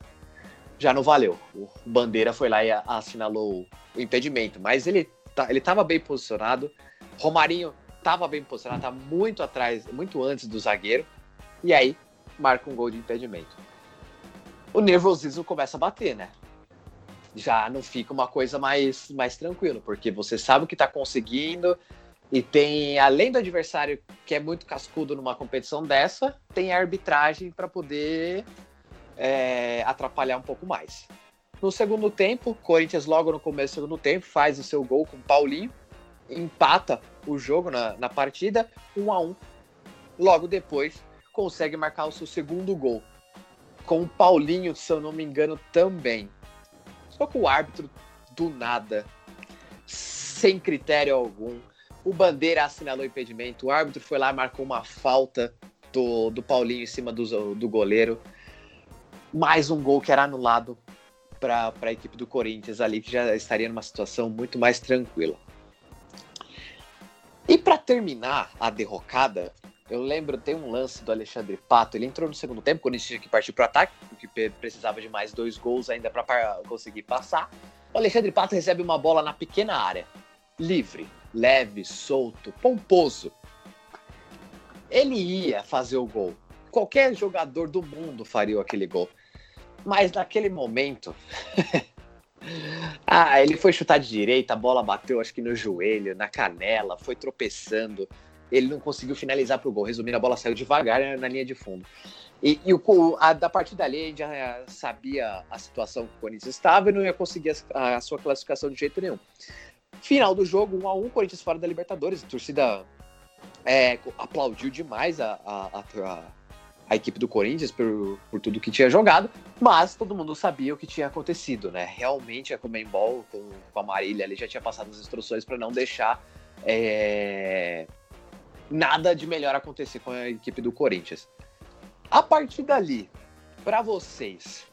Já não valeu. O Bandeira foi lá e assinalou o impedimento, mas ele, tá, ele tava bem posicionado. Romarinho tava bem posicionado, tá muito atrás, muito antes do zagueiro. E aí, marca um gol de impedimento. O nervosismo começa a bater, né? já não fica uma coisa mais, mais tranquila, porque você sabe o que está conseguindo e tem, além do adversário que é muito cascudo numa competição dessa, tem a arbitragem para poder é, atrapalhar um pouco mais. No segundo tempo, Corinthians logo no começo do segundo tempo faz o seu gol com Paulinho, empata o jogo na, na partida, um a um. Logo depois, consegue marcar o seu segundo gol. Com o Paulinho, se eu não me engano, também. Só que o árbitro, do nada, sem critério algum, o Bandeira assinalou impedimento, o árbitro foi lá marcou uma falta do, do Paulinho em cima do, do goleiro. Mais um gol que era anulado para a equipe do Corinthians ali, que já estaria numa situação muito mais tranquila. E para terminar a derrocada, eu lembro, tem um lance do Alexandre Pato, ele entrou no segundo tempo, quando gente tinha que partir para o ataque, porque precisava de mais dois gols ainda para conseguir passar. O Alexandre Pato recebe uma bola na pequena área, livre, leve, solto, pomposo. Ele ia fazer o gol. Qualquer jogador do mundo faria aquele gol. Mas naquele momento. [laughs] ah, ele foi chutar de direita, a bola bateu acho que no joelho, na canela, foi tropeçando ele não conseguiu finalizar para o gol. Resumindo, a bola saiu devagar na linha de fundo. E, e o, a, da partir dali, a gente já sabia a situação que o Corinthians estava e não ia conseguir a, a sua classificação de jeito nenhum. Final do jogo, 1 a 1 Corinthians fora da Libertadores. A torcida é, aplaudiu demais a, a, a, a equipe do Corinthians por, por tudo que tinha jogado, mas todo mundo sabia o que tinha acontecido, né? Realmente a Comembol com, com a Marília ali já tinha passado as instruções para não deixar é, nada de melhor acontecer com a equipe do Corinthians. A partir dali, para vocês,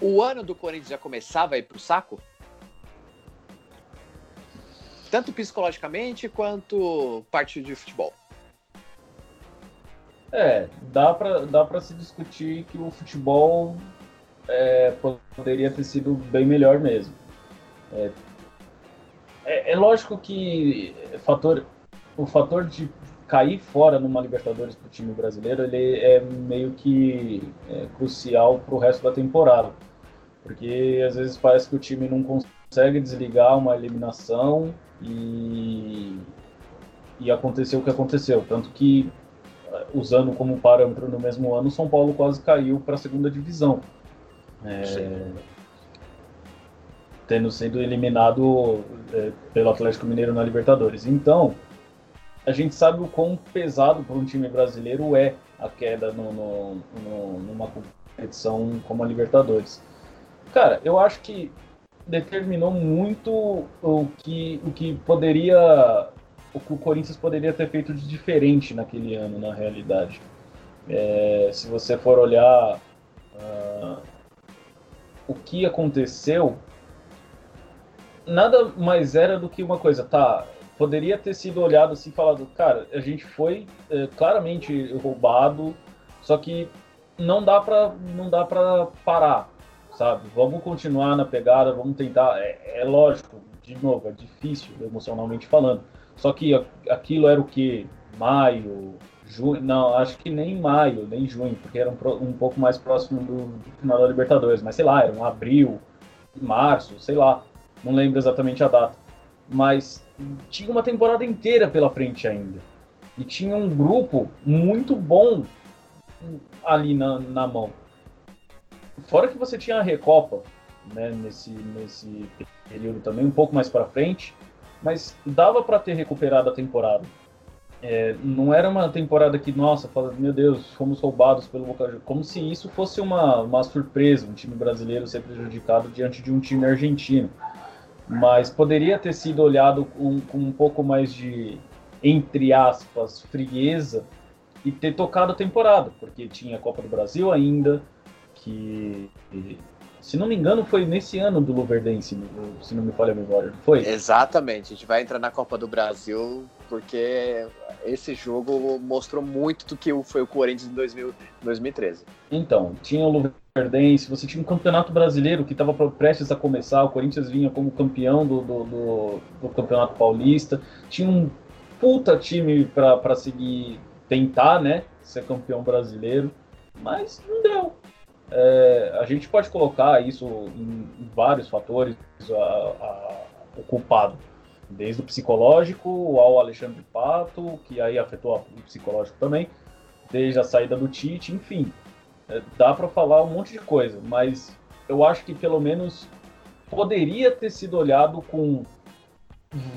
o ano do Corinthians já começava a ir pro saco? Tanto psicologicamente quanto parte de futebol. É, dá para dá pra se discutir que o futebol é, poderia ter sido bem melhor mesmo. É, é, é lógico que fator, o fator de cair fora numa Libertadores para o time brasileiro ele é meio que é, crucial para o resto da temporada. Porque às vezes parece que o time não consegue desligar uma eliminação e, e aconteceu o que aconteceu. Tanto que usando como parâmetro no mesmo ano, São Paulo quase caiu para a segunda divisão. É, tendo sido eliminado é, pelo Atlético Mineiro na Libertadores. Então, a gente sabe o quão pesado para um time brasileiro é a queda no, no, no, numa competição como a Libertadores. Cara, eu acho que determinou muito o que, o que poderia o que o Corinthians poderia ter feito de diferente naquele ano, na realidade. É, se você for olhar uh, o que aconteceu, nada mais era do que uma coisa, tá? Poderia ter sido olhado assim, falado, cara, a gente foi é, claramente roubado, só que não dá para não dá para parar, sabe? Vamos continuar na pegada, vamos tentar. É, é lógico, de novo, é difícil emocionalmente falando só que aquilo era o que? Maio, junho, não, acho que nem maio, nem junho, porque era um, um pouco mais próximo do, do, final da Libertadores, mas sei lá, era um abril, março, sei lá, não lembro exatamente a data. Mas tinha uma temporada inteira pela frente ainda. E tinha um grupo muito bom ali na, na mão. Fora que você tinha a Recopa, né, nesse, nesse período também, um pouco mais para frente, mas dava para ter recuperado a temporada. É, não era uma temporada que, nossa, fala, meu Deus, fomos roubados pelo Boca Juniors. Como se isso fosse uma, uma surpresa, um time brasileiro ser prejudicado diante de um time argentino. Mas poderia ter sido olhado com, com um pouco mais de, entre aspas, frieza e ter tocado a temporada, porque tinha a Copa do Brasil ainda, que se não me engano, foi nesse ano do Luverdense, se não me falha a memória, foi? Exatamente, a gente vai entrar na Copa do Brasil, porque esse jogo mostrou muito do que foi o Corinthians em 2000, 2013. Então, tinha o Luverdense, você tinha um campeonato brasileiro que estava prestes a começar, o Corinthians vinha como campeão do, do, do, do Campeonato Paulista, tinha um puta time para seguir, tentar, né, ser campeão brasileiro, mas não deu é, a gente pode colocar isso em, vários fatores, a, a, o culpado, desde o psicológico ao Alexandre Pato, que aí afetou o psicológico também, desde a saída do Tite, enfim, é, dá para falar um monte de coisa, mas eu acho que pelo menos poderia ter sido olhado com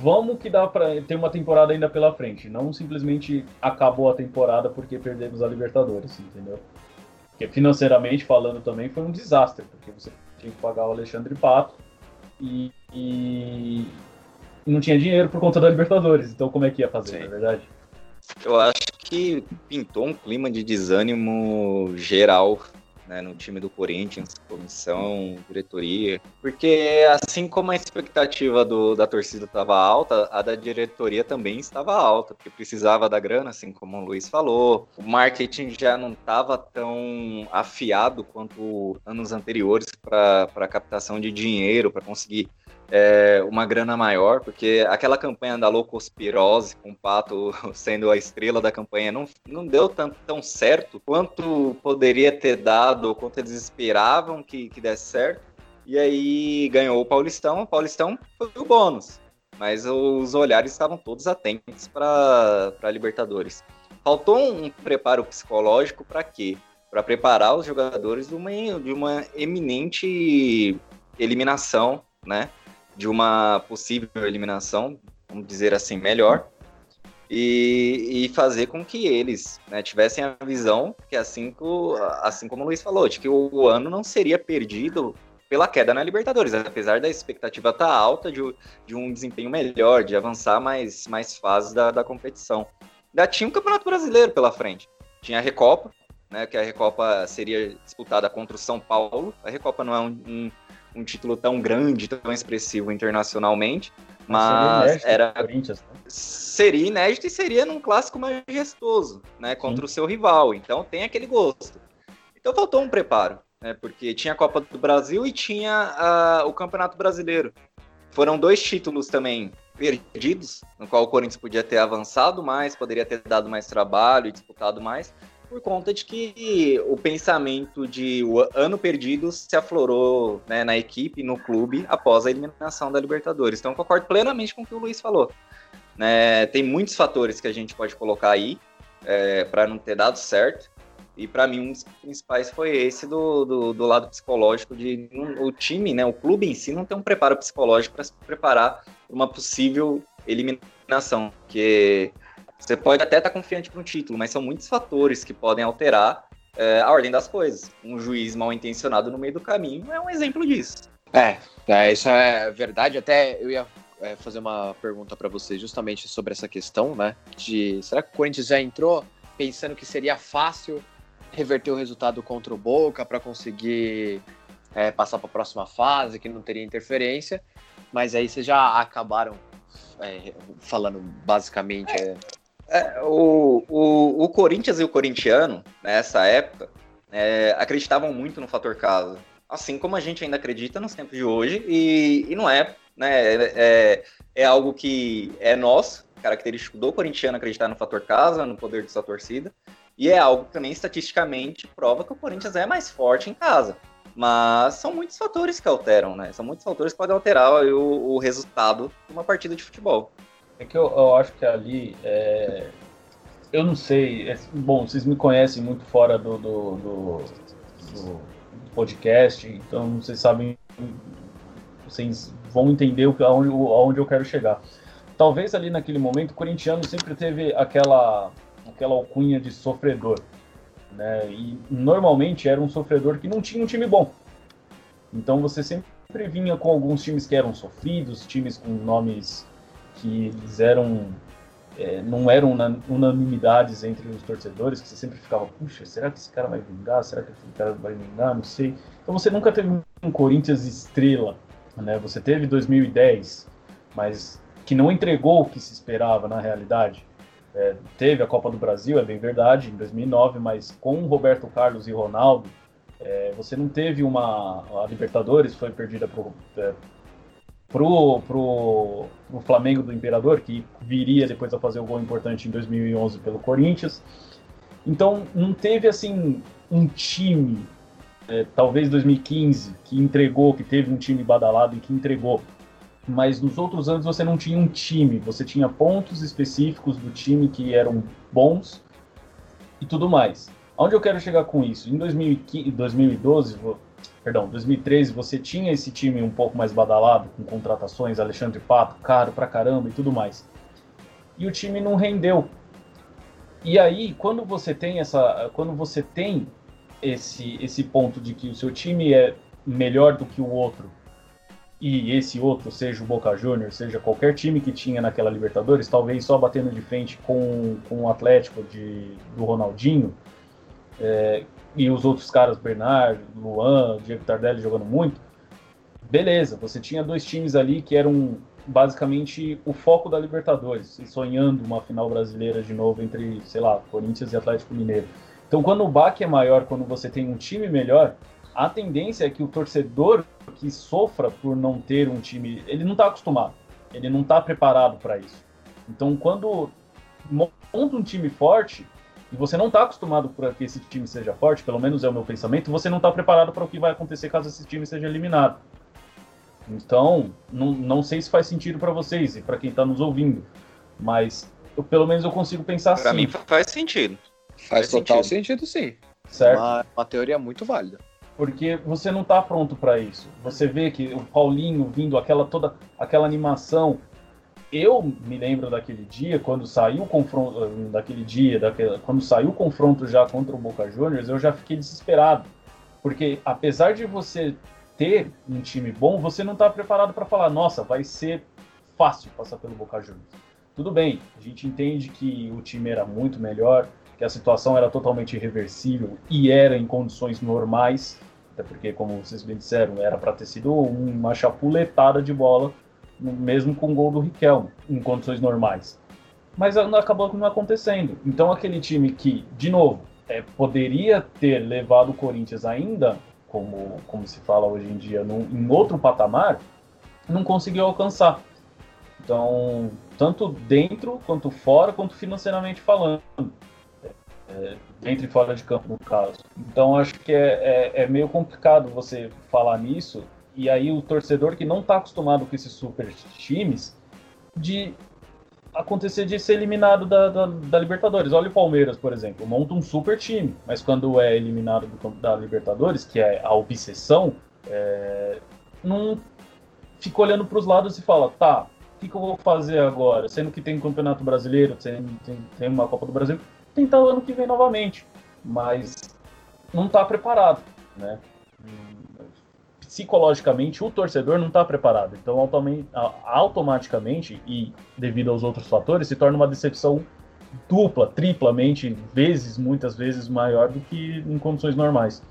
vamos que dá para ter uma temporada ainda pela frente, não simplesmente acabou a temporada porque perdemos a Libertadores, entendeu? Porque financeiramente falando também foi um desastre, porque você tinha que pagar o Alexandre Pato e, e não tinha dinheiro por conta da Libertadores. Então como é que ia fazer, na é verdade? Eu acho que pintou um clima de desânimo geral né, no time do Corinthians, comissão, diretoria, porque assim como a expectativa do, da torcida estava alta, a da diretoria também estava alta, porque precisava da grana, assim como o Luiz falou, o marketing já não estava tão afiado quanto anos anteriores para captação de dinheiro, para conseguir é, uma grana maior, porque aquela campanha da Loucospirose, com o Pato [laughs] sendo a estrela da campanha, não, não deu tão, tão certo quanto poderia ter dado, quanto eles esperavam que, que desse certo. E aí ganhou o Paulistão, o Paulistão foi o bônus, mas os olhares estavam todos atentos para a Libertadores. Faltou um preparo psicológico para quê? Para preparar os jogadores de uma, de uma eminente eliminação, né? De uma possível eliminação, vamos dizer assim, melhor. e, e fazer com que eles né, tivessem a visão que, assim, assim como o Luiz falou, de que o, o ano não seria perdido pela queda na Libertadores, apesar da expectativa estar tá alta de, de, um desempenho melhor, de avançar mais, mais fases da, da competição. Ainda tinha um Campeonato Brasileiro pela frente. Tinha a Recopa, né, que a Recopa seria disputada contra o São Paulo. A Recopa não é um, um, um título tão grande, tão expressivo internacionalmente, mas seria era né? seria inédito e seria num clássico majestoso, né, contra Sim. o seu rival. Então tem aquele gosto. Então faltou um preparo, né, porque tinha a Copa do Brasil e tinha uh, o Campeonato Brasileiro. Foram dois títulos também perdidos, no qual o Corinthians podia ter avançado mais, poderia ter dado mais trabalho e disputado mais, por conta de que o pensamento de o ano perdido se aflorou né, na equipe, no clube, após a eliminação da Libertadores. Então, concordo plenamente com o que o Luiz falou. Né, tem muitos fatores que a gente pode colocar aí é, para não ter dado certo. E para mim, um dos principais foi esse do, do, do lado psicológico, de um, o time, né, o clube em si, não tem um preparo psicológico para se preparar para uma possível eliminação. Porque você pode até estar tá confiante para um título, mas são muitos fatores que podem alterar é, a ordem das coisas. Um juiz mal intencionado no meio do caminho é um exemplo disso. É, é isso é verdade. Até eu ia é, fazer uma pergunta para você justamente sobre essa questão, né? De será que o Corinthians já entrou pensando que seria fácil reverter o resultado contra o Boca para conseguir é, passar para a próxima fase, que não teria interferência? Mas aí vocês já acabaram é, falando basicamente é, é, o, o, o, Corinthians e o corintiano, nessa época, é, acreditavam muito no fator casa. Assim como a gente ainda acredita nos tempos de hoje, e, e não é, né? É, é, é algo que é nosso, característico do corintiano acreditar no fator casa, no poder de sua torcida, e é algo que também estatisticamente prova que o Corinthians é mais forte em casa. Mas são muitos fatores que alteram, né? São muitos fatores que podem alterar o, o resultado de uma partida de futebol. É que eu, eu acho que ali. É... Eu não sei. É... Bom, vocês me conhecem muito fora do, do, do, do podcast, então vocês sabem. Vocês vão entender aonde, aonde eu quero chegar. Talvez ali naquele momento o corintiano sempre teve aquela, aquela alcunha de sofredor. Né? E normalmente era um sofredor que não tinha um time bom. Então você sempre vinha com alguns times que eram sofridos, times com nomes que eles eram é, não eram unanimidades entre os torcedores, que você sempre ficava, puxa, será que esse cara vai vingar? Será que esse cara vai vingar? Não sei. Então você nunca teve um Corinthians estrela, né? Você teve 2010, mas que não entregou o que se esperava na realidade. É, teve a Copa do Brasil, é bem verdade, em 2009, mas com Roberto Carlos e Ronaldo, é, você não teve uma. A Libertadores foi perdida para é, pro, pro, pro Flamengo do Imperador, que viria depois a fazer o gol importante em 2011 pelo Corinthians. Então, não teve assim um time, é, talvez 2015, que entregou, que teve um time badalado e que entregou. Mas nos outros anos você não tinha um time, você tinha pontos específicos do time que eram bons e tudo mais. Onde eu quero chegar com isso? Em 2015, 2012, perdão, 2013, você tinha esse time um pouco mais badalado, com contratações, Alexandre Pato, caro pra caramba e tudo mais. E o time não rendeu. E aí, quando você tem essa, quando você tem esse esse ponto de que o seu time é melhor do que o outro, e esse outro, seja o Boca Juniors, seja qualquer time que tinha naquela Libertadores, talvez só batendo de frente com, com o Atlético de, do Ronaldinho, é, e os outros caras, Bernard, Luan, Diego Tardelli jogando muito, beleza, você tinha dois times ali que eram basicamente o foco da Libertadores, e sonhando uma final brasileira de novo entre, sei lá, Corinthians e Atlético Mineiro. Então, quando o baque é maior, quando você tem um time melhor, a tendência é que o torcedor que sofra por não ter um time, ele não está acostumado, ele não está preparado para isso. Então, quando monta um time forte, e você não está acostumado para que esse time seja forte, pelo menos é o meu pensamento, você não está preparado para o que vai acontecer caso esse time seja eliminado. Então, não, não sei se faz sentido para vocês e para quem está nos ouvindo, mas eu, pelo menos eu consigo pensar pra assim. Para mim faz sentido. Faz, faz total sentido. sentido, sim. Certo. Uma, uma teoria muito válida. Porque você não está pronto para isso. Você vê que o Paulinho vindo, aquela toda aquela animação, eu me lembro daquele dia, quando saiu o confronto, daquele dia, daquele, quando saiu o confronto já contra o Boca Juniors, eu já fiquei desesperado. Porque apesar de você ter um time bom, você não está preparado para falar, nossa, vai ser fácil passar pelo Boca Juniors. Tudo bem, a gente entende que o time era muito melhor, que a situação era totalmente irreversível e era em condições normais, até porque, como vocês bem disseram, era para ter sido uma chapuletada de bola, mesmo com o gol do Riquelme, em condições normais. Mas acabou não acontecendo. Então, aquele time que, de novo, é, poderia ter levado o Corinthians ainda, como, como se fala hoje em dia, num, em outro patamar, não conseguiu alcançar. Então, tanto dentro quanto fora, quanto financeiramente falando é, dentro e fora de campo, no caso. Então acho que é, é, é, meio complicado você falar nisso, e aí o torcedor que não está acostumado com esses super times, de acontecer de ser eliminado da, da, da, Libertadores. Olha o Palmeiras, por exemplo, monta um super time, mas quando é eliminado do, da Libertadores, que é a obsessão, é, não fica olhando para os lados e fala, tá, o que, que, eu vou fazer agora? Sendo que tem Campeonato Brasileiro, tem, tem, tem uma Copa do Brasil, tentar o ano que vem novamente, mas não está preparado, né? Psicologicamente, o torcedor não está preparado. Então, automaticamente, e devido aos outros fatores, se torna uma decepção dupla, triplamente, vezes, muitas vezes maior do que em condições normais.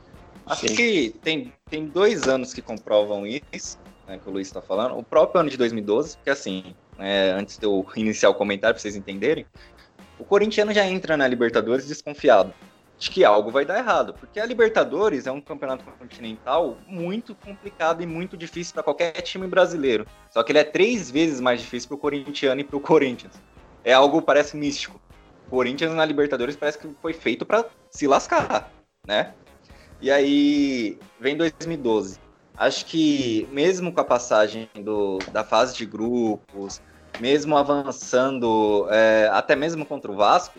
Acho Sim. que tem, tem dois anos que comprovam isso, né, que o Luiz está falando. O próprio ano de 2012, porque assim, é, antes de eu iniciar o comentário, para vocês entenderem, o corintiano já entra na Libertadores desconfiado de que algo vai dar errado, porque a Libertadores é um campeonato continental muito complicado e muito difícil para qualquer time brasileiro. Só que ele é três vezes mais difícil para o corintiano e para o Corinthians. É algo parece místico. O Corinthians na Libertadores parece que foi feito para se lascar, né? E aí vem 2012. Acho que mesmo com a passagem do, da fase de grupos, mesmo avançando, é, até mesmo contra o Vasco,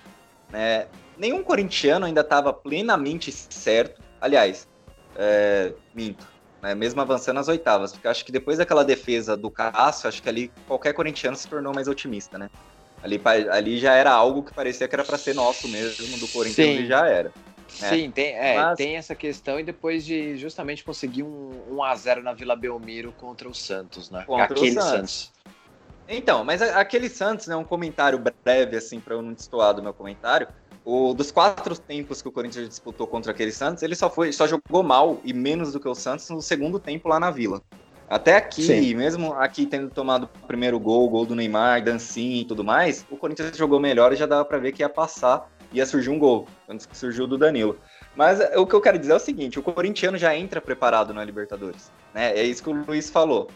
né, nenhum corintiano ainda estava plenamente certo. Aliás, é, minto, né, mesmo avançando às oitavas, porque acho que depois daquela defesa do Cássio, acho que ali qualquer corintiano se tornou mais otimista, né? Ali, ali já era algo que parecia que era para ser nosso mesmo, do Corinthians e já era. Né? Sim, tem, é, Mas... tem essa questão e depois de justamente conseguir um, um a 0 na Vila Belmiro contra o Santos, né? Contra Aquele Santos. Santos. Então, mas aquele Santos, né, um comentário breve, assim, para eu não destoar do meu comentário. O, dos quatro tempos que o Corinthians disputou contra aquele Santos, ele só foi, só jogou mal e menos do que o Santos no segundo tempo lá na Vila. Até aqui, Sim. mesmo aqui tendo tomado o primeiro gol, o gol do Neymar, dancinha e tudo mais, o Corinthians jogou melhor e já dava para ver que ia passar, ia surgir um gol, antes que surgiu do Danilo. Mas é, o que eu quero dizer é o seguinte, o corintiano já entra preparado na Libertadores, né? É isso que o Luiz falou.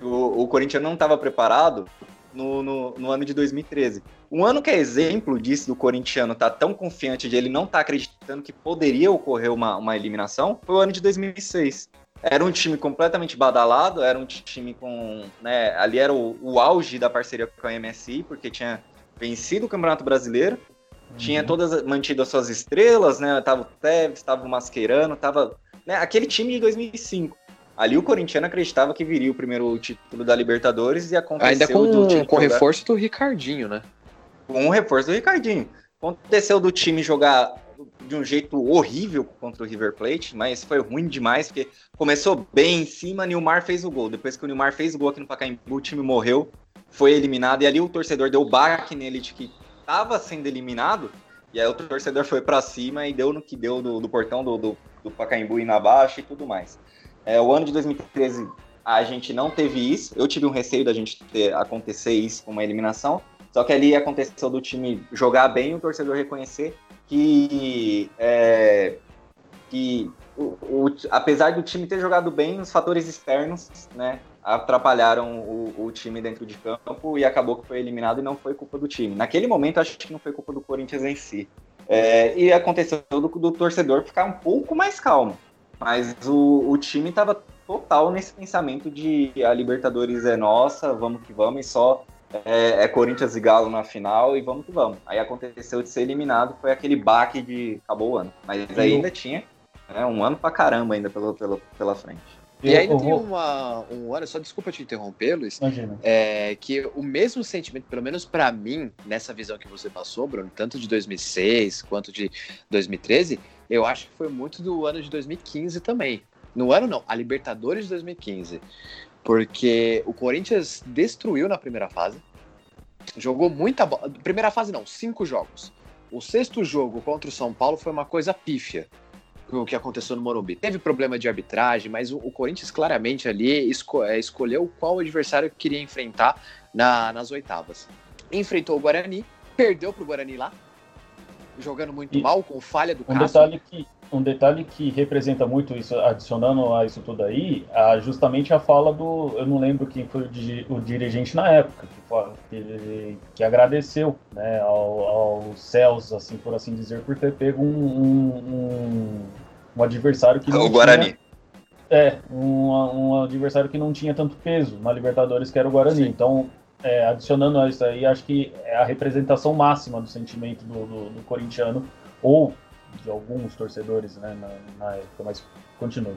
O, o Corinthians não estava preparado no, no, no, ano de 2013. Um ano que é exemplo disso, do corintiano estar tá tão confiante de ele não estar tá acreditando que poderia ocorrer uma, uma eliminação, foi o ano de 2006. Era um time completamente badalado, era um time com. Né, ali era o, o auge da parceria com a MSI, porque tinha vencido o Campeonato Brasileiro, uhum. tinha todas mantido as suas estrelas, né? Tava o Tevez, tava o Mascherano, tava. Né, aquele time de 2005. Ali o corintiano acreditava que viria o primeiro título da Libertadores e aconteceu. Ainda com, com reforço do Ricardinho, né? Com o reforço do Ricardinho. Aconteceu do time jogar de um jeito horrível contra o River Plate, mas foi ruim demais, porque começou bem em cima, Nilmar fez o gol. Depois que o Nilmar fez o gol aqui no Pacaembu, o time morreu, foi eliminado, e ali o torcedor deu baque nele de que estava sendo eliminado, e aí o torcedor foi para cima e deu no que deu do, do portão do, do, do Pacaembu indo abaixo e tudo mais. É, o ano de 2013 a gente não teve isso. Eu tive um receio da gente ter, acontecer isso com uma eliminação. Só que ali aconteceu do time jogar bem e o torcedor reconhecer que, é, que o, o, apesar do time ter jogado bem, os fatores externos né, atrapalharam o, o, time dentro de campo e acabou que foi eliminado e não foi culpa do time. Naquele momento, acho que não foi culpa do Corinthians em si. É, e aconteceu do, do torcedor ficar um pouco mais calmo. Mas o, o time estava total nesse pensamento de a Libertadores é nossa, vamos que vamos, e só é, é, Corinthians e Galo na final e vamos que vamos. Aí aconteceu de ser eliminado, foi aquele baque de acabou o ano. Mas ainda tinha né, um ano pra caramba ainda pelo, pelo, pela frente. E ainda tem uma, um ano, só desculpa te interromper, Luiz, Imagina. é que o mesmo sentimento, pelo menos para mim, nessa visão que você passou, Bruno, tanto de 2006 quanto de 2013, eu acho que foi muito do ano de 2015 também. No ano não, a Libertadores de 2015. Porque o Corinthians destruiu na primeira fase, jogou muita bola. Primeira fase não, cinco jogos. O sexto jogo contra o São Paulo foi uma coisa pífia o que aconteceu no Morumbi. Teve problema de arbitragem, mas o, o Corinthians claramente ali esco é, escolheu qual adversário que queria enfrentar na, nas oitavas. Enfrentou o Guarani, perdeu para o Guarani lá, jogando muito e mal, com falha do um Detalhe que, um detalhe que representa muito isso, adicionando a isso tudo aí, a, justamente a fala do. Eu não lembro quem foi o, o dirigente na época, que, que, que agradeceu né, ao, aos céus, assim, por assim dizer, por ter pego um, um um adversário que não o Guarani. Tinha, é, um, um adversário que não tinha tanto peso na Libertadores, que era o Guarani. Sim. Então, é, adicionando a isso aí, acho que é a representação máxima do sentimento do, do, do corintiano, ou de alguns torcedores né, na, na época, mas continua.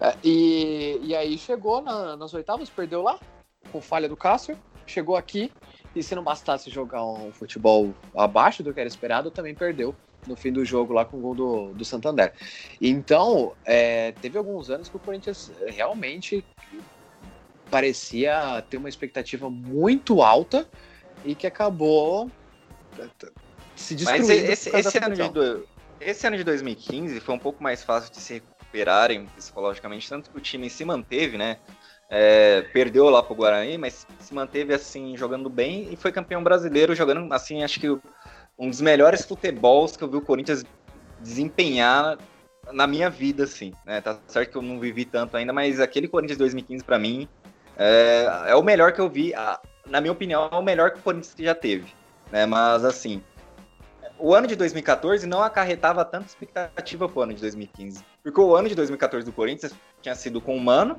É, e, e aí chegou na, nas oitavas, perdeu lá, com falha do Cássio, chegou aqui, e se não bastasse jogar um futebol abaixo do que era esperado, também perdeu no fim do jogo lá com o gol do, do Santander. Então, é, teve alguns anos que o Corinthians realmente parecia ter uma expectativa muito alta e que acabou se destruindo. Mas esse, esse ano, de, esse ano de 2015 foi um pouco mais fácil de se recuperarem psicologicamente, tanto que o time se manteve, né? É, perdeu lá pro Guarani, mas se manteve assim, jogando bem e foi campeão brasileiro, jogando assim, acho que um dos melhores futebols que eu vi o Corinthians desempenhar na minha vida, assim, né? Tá certo que eu não vivi tanto ainda, mas aquele Corinthians 2015 para mim é, é, o melhor que eu vi, na minha opinião, é o melhor que o Corinthians já teve, né? Mas assim, o ano de 2014 não acarretava tanta expectativa pro ano de 2015, porque o ano de 2014 do Corinthians tinha sido com o Mano,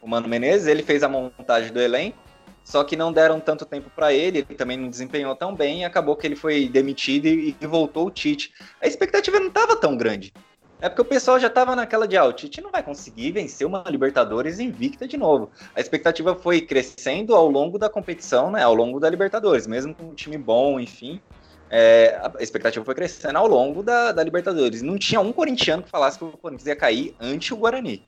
o Mano Menezes, ele fez a montagem do elenco, só que não deram tanto tempo para ele, ele também não desempenhou tão bem, e acabou que ele foi demitido e, e voltou o Tite. A expectativa não estava tão grande. É porque o pessoal já estava naquela de, ah, o Tite não vai conseguir vencer uma Libertadores invicta de novo. A expectativa foi crescendo ao longo da competição, né, ao longo da Libertadores, mesmo com um time bom, enfim. É, a expectativa foi crescendo ao longo da, da Libertadores. Não tinha um corintiano que falasse que o Corinthians ia cair ante o Guarani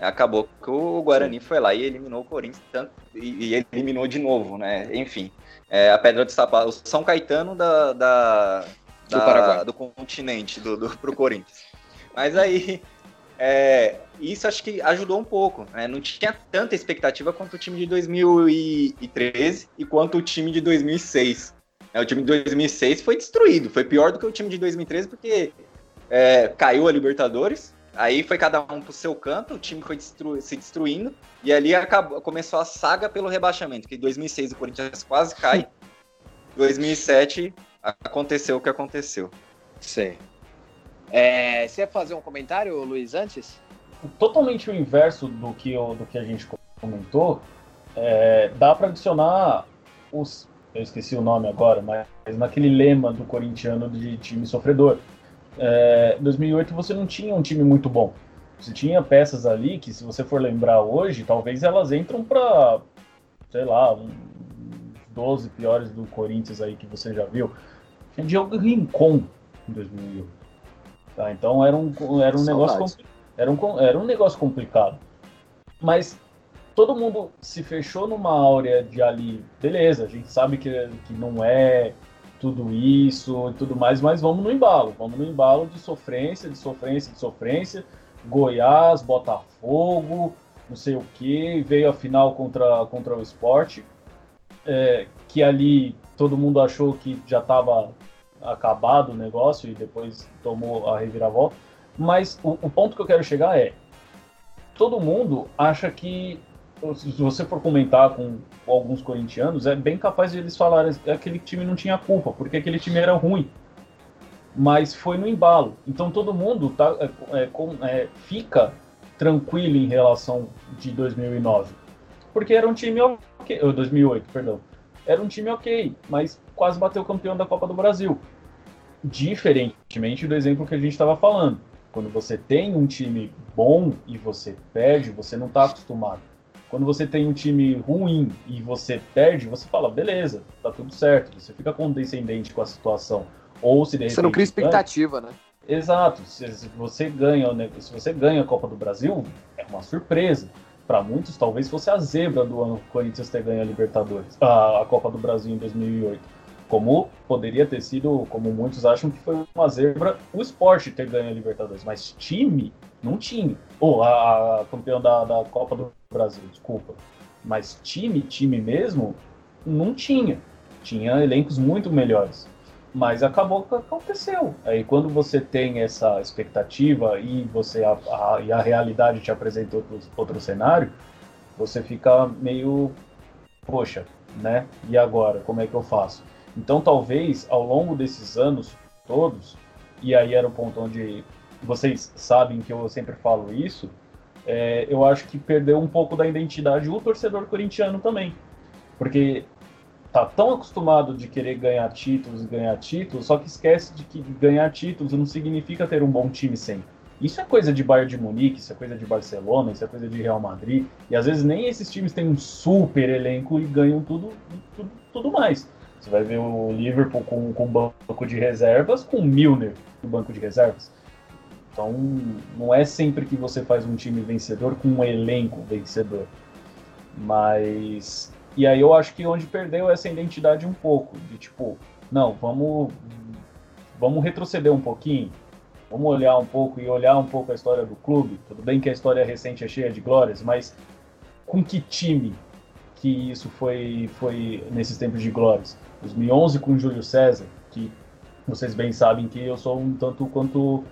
acabou que o Guarani foi lá e eliminou o Corinthians tanto, e, e eliminou de novo, né? Enfim, é, a Pedra do Sapato, o São Caetano da, da, do, da, do continente do, do, pro Corinthians. Mas aí, [laughs] é, isso acho que ajudou um pouco. Né? Não tinha tanta expectativa quanto o time de 2013 e quanto o time de 2006. É, o time de 2006 foi destruído, foi pior do que o time de 2013 porque é, caiu a Libertadores, Aí foi cada um pro seu canto, o time foi destru se destruindo, e ali acabou, começou a saga pelo rebaixamento, que em 2006 o Corinthians quase cai, [laughs] 2007 aconteceu o que aconteceu. Sim. É, você ia fazer um comentário, Luiz, antes? Totalmente o inverso do que, do que a gente comentou, é, dá para adicionar os. Eu esqueci o nome agora, mas naquele lema do corintiano de time sofredor é, 2008 você não tinha um time muito bom. Você tinha peças ali que, se você for lembrar hoje, talvez elas entram para, sei lá, um, 12 piores do Corinthians aí que você já viu. Tinha Diogo Rincon em 2008. Tá? Então era um, era um negócio era um, era um negócio complicado. Mas todo mundo se fechou numa áurea de ali, beleza, a gente sabe que, que não é tudo isso e tudo mais, mas vamos no embalo, vamos no embalo de sofrência, de sofrência, de sofrência. Goiás, Botafogo, não sei o que, veio a final contra, contra o esporte, é, que ali todo mundo achou que já estava acabado o negócio e depois tomou a reviravolta. Mas o, o ponto que eu quero chegar é: todo mundo acha que se você for comentar com alguns corintianos, é bem capaz de eles falarem que aquele time não tinha culpa, porque aquele time era ruim. Mas foi no embalo. Então todo mundo tá, é, é, fica tranquilo em relação de 2009. Porque era um time ok. 2008, perdão. Era um time ok, mas quase bateu campeão da Copa do Brasil. Diferentemente do exemplo que a gente estava falando. Quando você tem um time bom e você perde, você não está acostumado. Quando você tem um time ruim e você perde, você fala, beleza, tá tudo certo. Você fica condescendente com a situação. Ou se de repente, Você não cria expectativa, né? Exato. Se, você ganha, né, se você ganha a Copa do Brasil, é uma surpresa. Para muitos, talvez fosse a zebra do ano o Corinthians ter ganho a Libertadores, a, a Copa do Brasil em 2008. Como poderia ter sido, como muitos acham que foi uma zebra, o esporte ter ganho a Libertadores. Mas time, não tinha. Ou a, a campeão da, da Copa do Brasil, desculpa. Mas time, time mesmo, não tinha. Tinha elencos muito melhores. Mas acabou que aconteceu. Aí quando você tem essa expectativa e você a, a, e a realidade te apresenta outro, outro cenário, você fica meio, poxa, né? E agora, como é que eu faço? Então, talvez ao longo desses anos todos, e aí era o ponto onde vocês sabem que eu sempre falo isso, é, eu acho que perdeu um pouco da identidade o torcedor corintiano também. Porque tá tão acostumado de querer ganhar títulos e ganhar títulos, só que esquece de que ganhar títulos não significa ter um bom time sempre. Isso é coisa de Bayern de Munique, isso é coisa de Barcelona, isso é coisa de Real Madrid, e às vezes nem esses times têm um super elenco e ganham tudo, tudo, tudo mais. Você vai ver o Liverpool com, com banco de reservas, com Milner no banco de reservas. Então, não é sempre que você faz um time vencedor com um elenco vencedor. Mas. E aí eu acho que onde perdeu essa identidade um pouco. De tipo, não, vamos. Vamos retroceder um pouquinho. Vamos olhar um pouco e olhar um pouco a história do clube. Tudo bem que a história recente é cheia de glórias, mas com que time que isso foi, foi nesses tempos de glórias? 2011 com Júlio César, que vocês bem sabem que eu sou um tanto quanto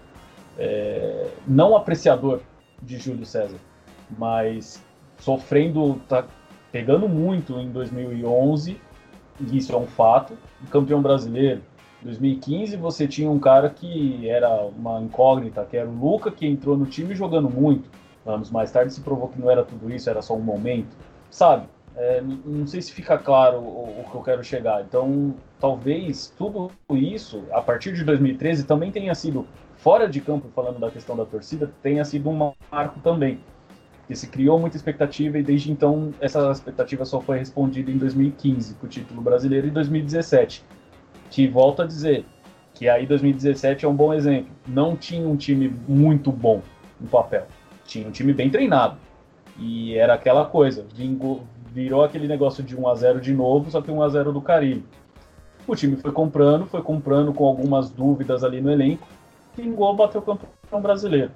é, não apreciador de Júlio César, mas sofrendo, tá pegando muito em 2011, isso é um fato, campeão brasileiro. Em 2015 você tinha um cara que era uma incógnita, que era o Luca, que entrou no time jogando muito. Anos mais tarde se provou que não era tudo isso, era só um momento. Sabe? É, não sei se fica claro o, o, que eu quero chegar. Então, talvez tudo isso, a partir de 2013, também tenha sido, fora de campo, falando da questão da torcida, tenha sido um marco também. Que se criou muita expectativa e desde então essa expectativa só foi respondida em 2015 com o título brasileiro e 2017. Que volto a dizer que aí 2017 é um bom exemplo. Não tinha um time muito bom no papel. Tinha um time bem treinado. E era aquela coisa, vingou, virou aquele negócio de 1 a 0 de novo, só que 1 a 0 do Caribe. O time foi comprando, foi comprando com algumas dúvidas ali no elenco, pingou, bateu o campeão brasileiro.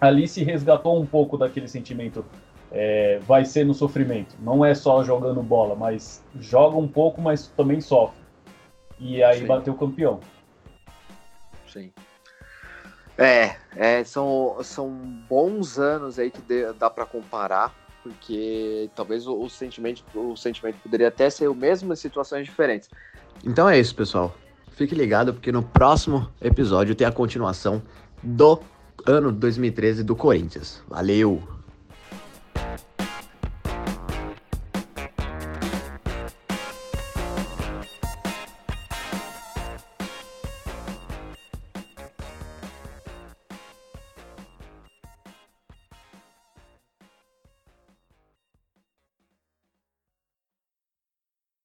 Ali se resgatou um pouco daquele sentimento é, vai ser no sofrimento. Não é só jogando bola, mas joga um pouco, mas também sofre. E aí Sim. bateu o campeão. Sim. É, é, são, são bons anos aí que dá para comparar porque talvez o, o, sentimento, o sentimento poderia até ser o mesmo em situações diferentes. Então é isso, pessoal. Fique ligado, porque no próximo episódio tem a continuação do ano 2013 do Corinthians. Valeu!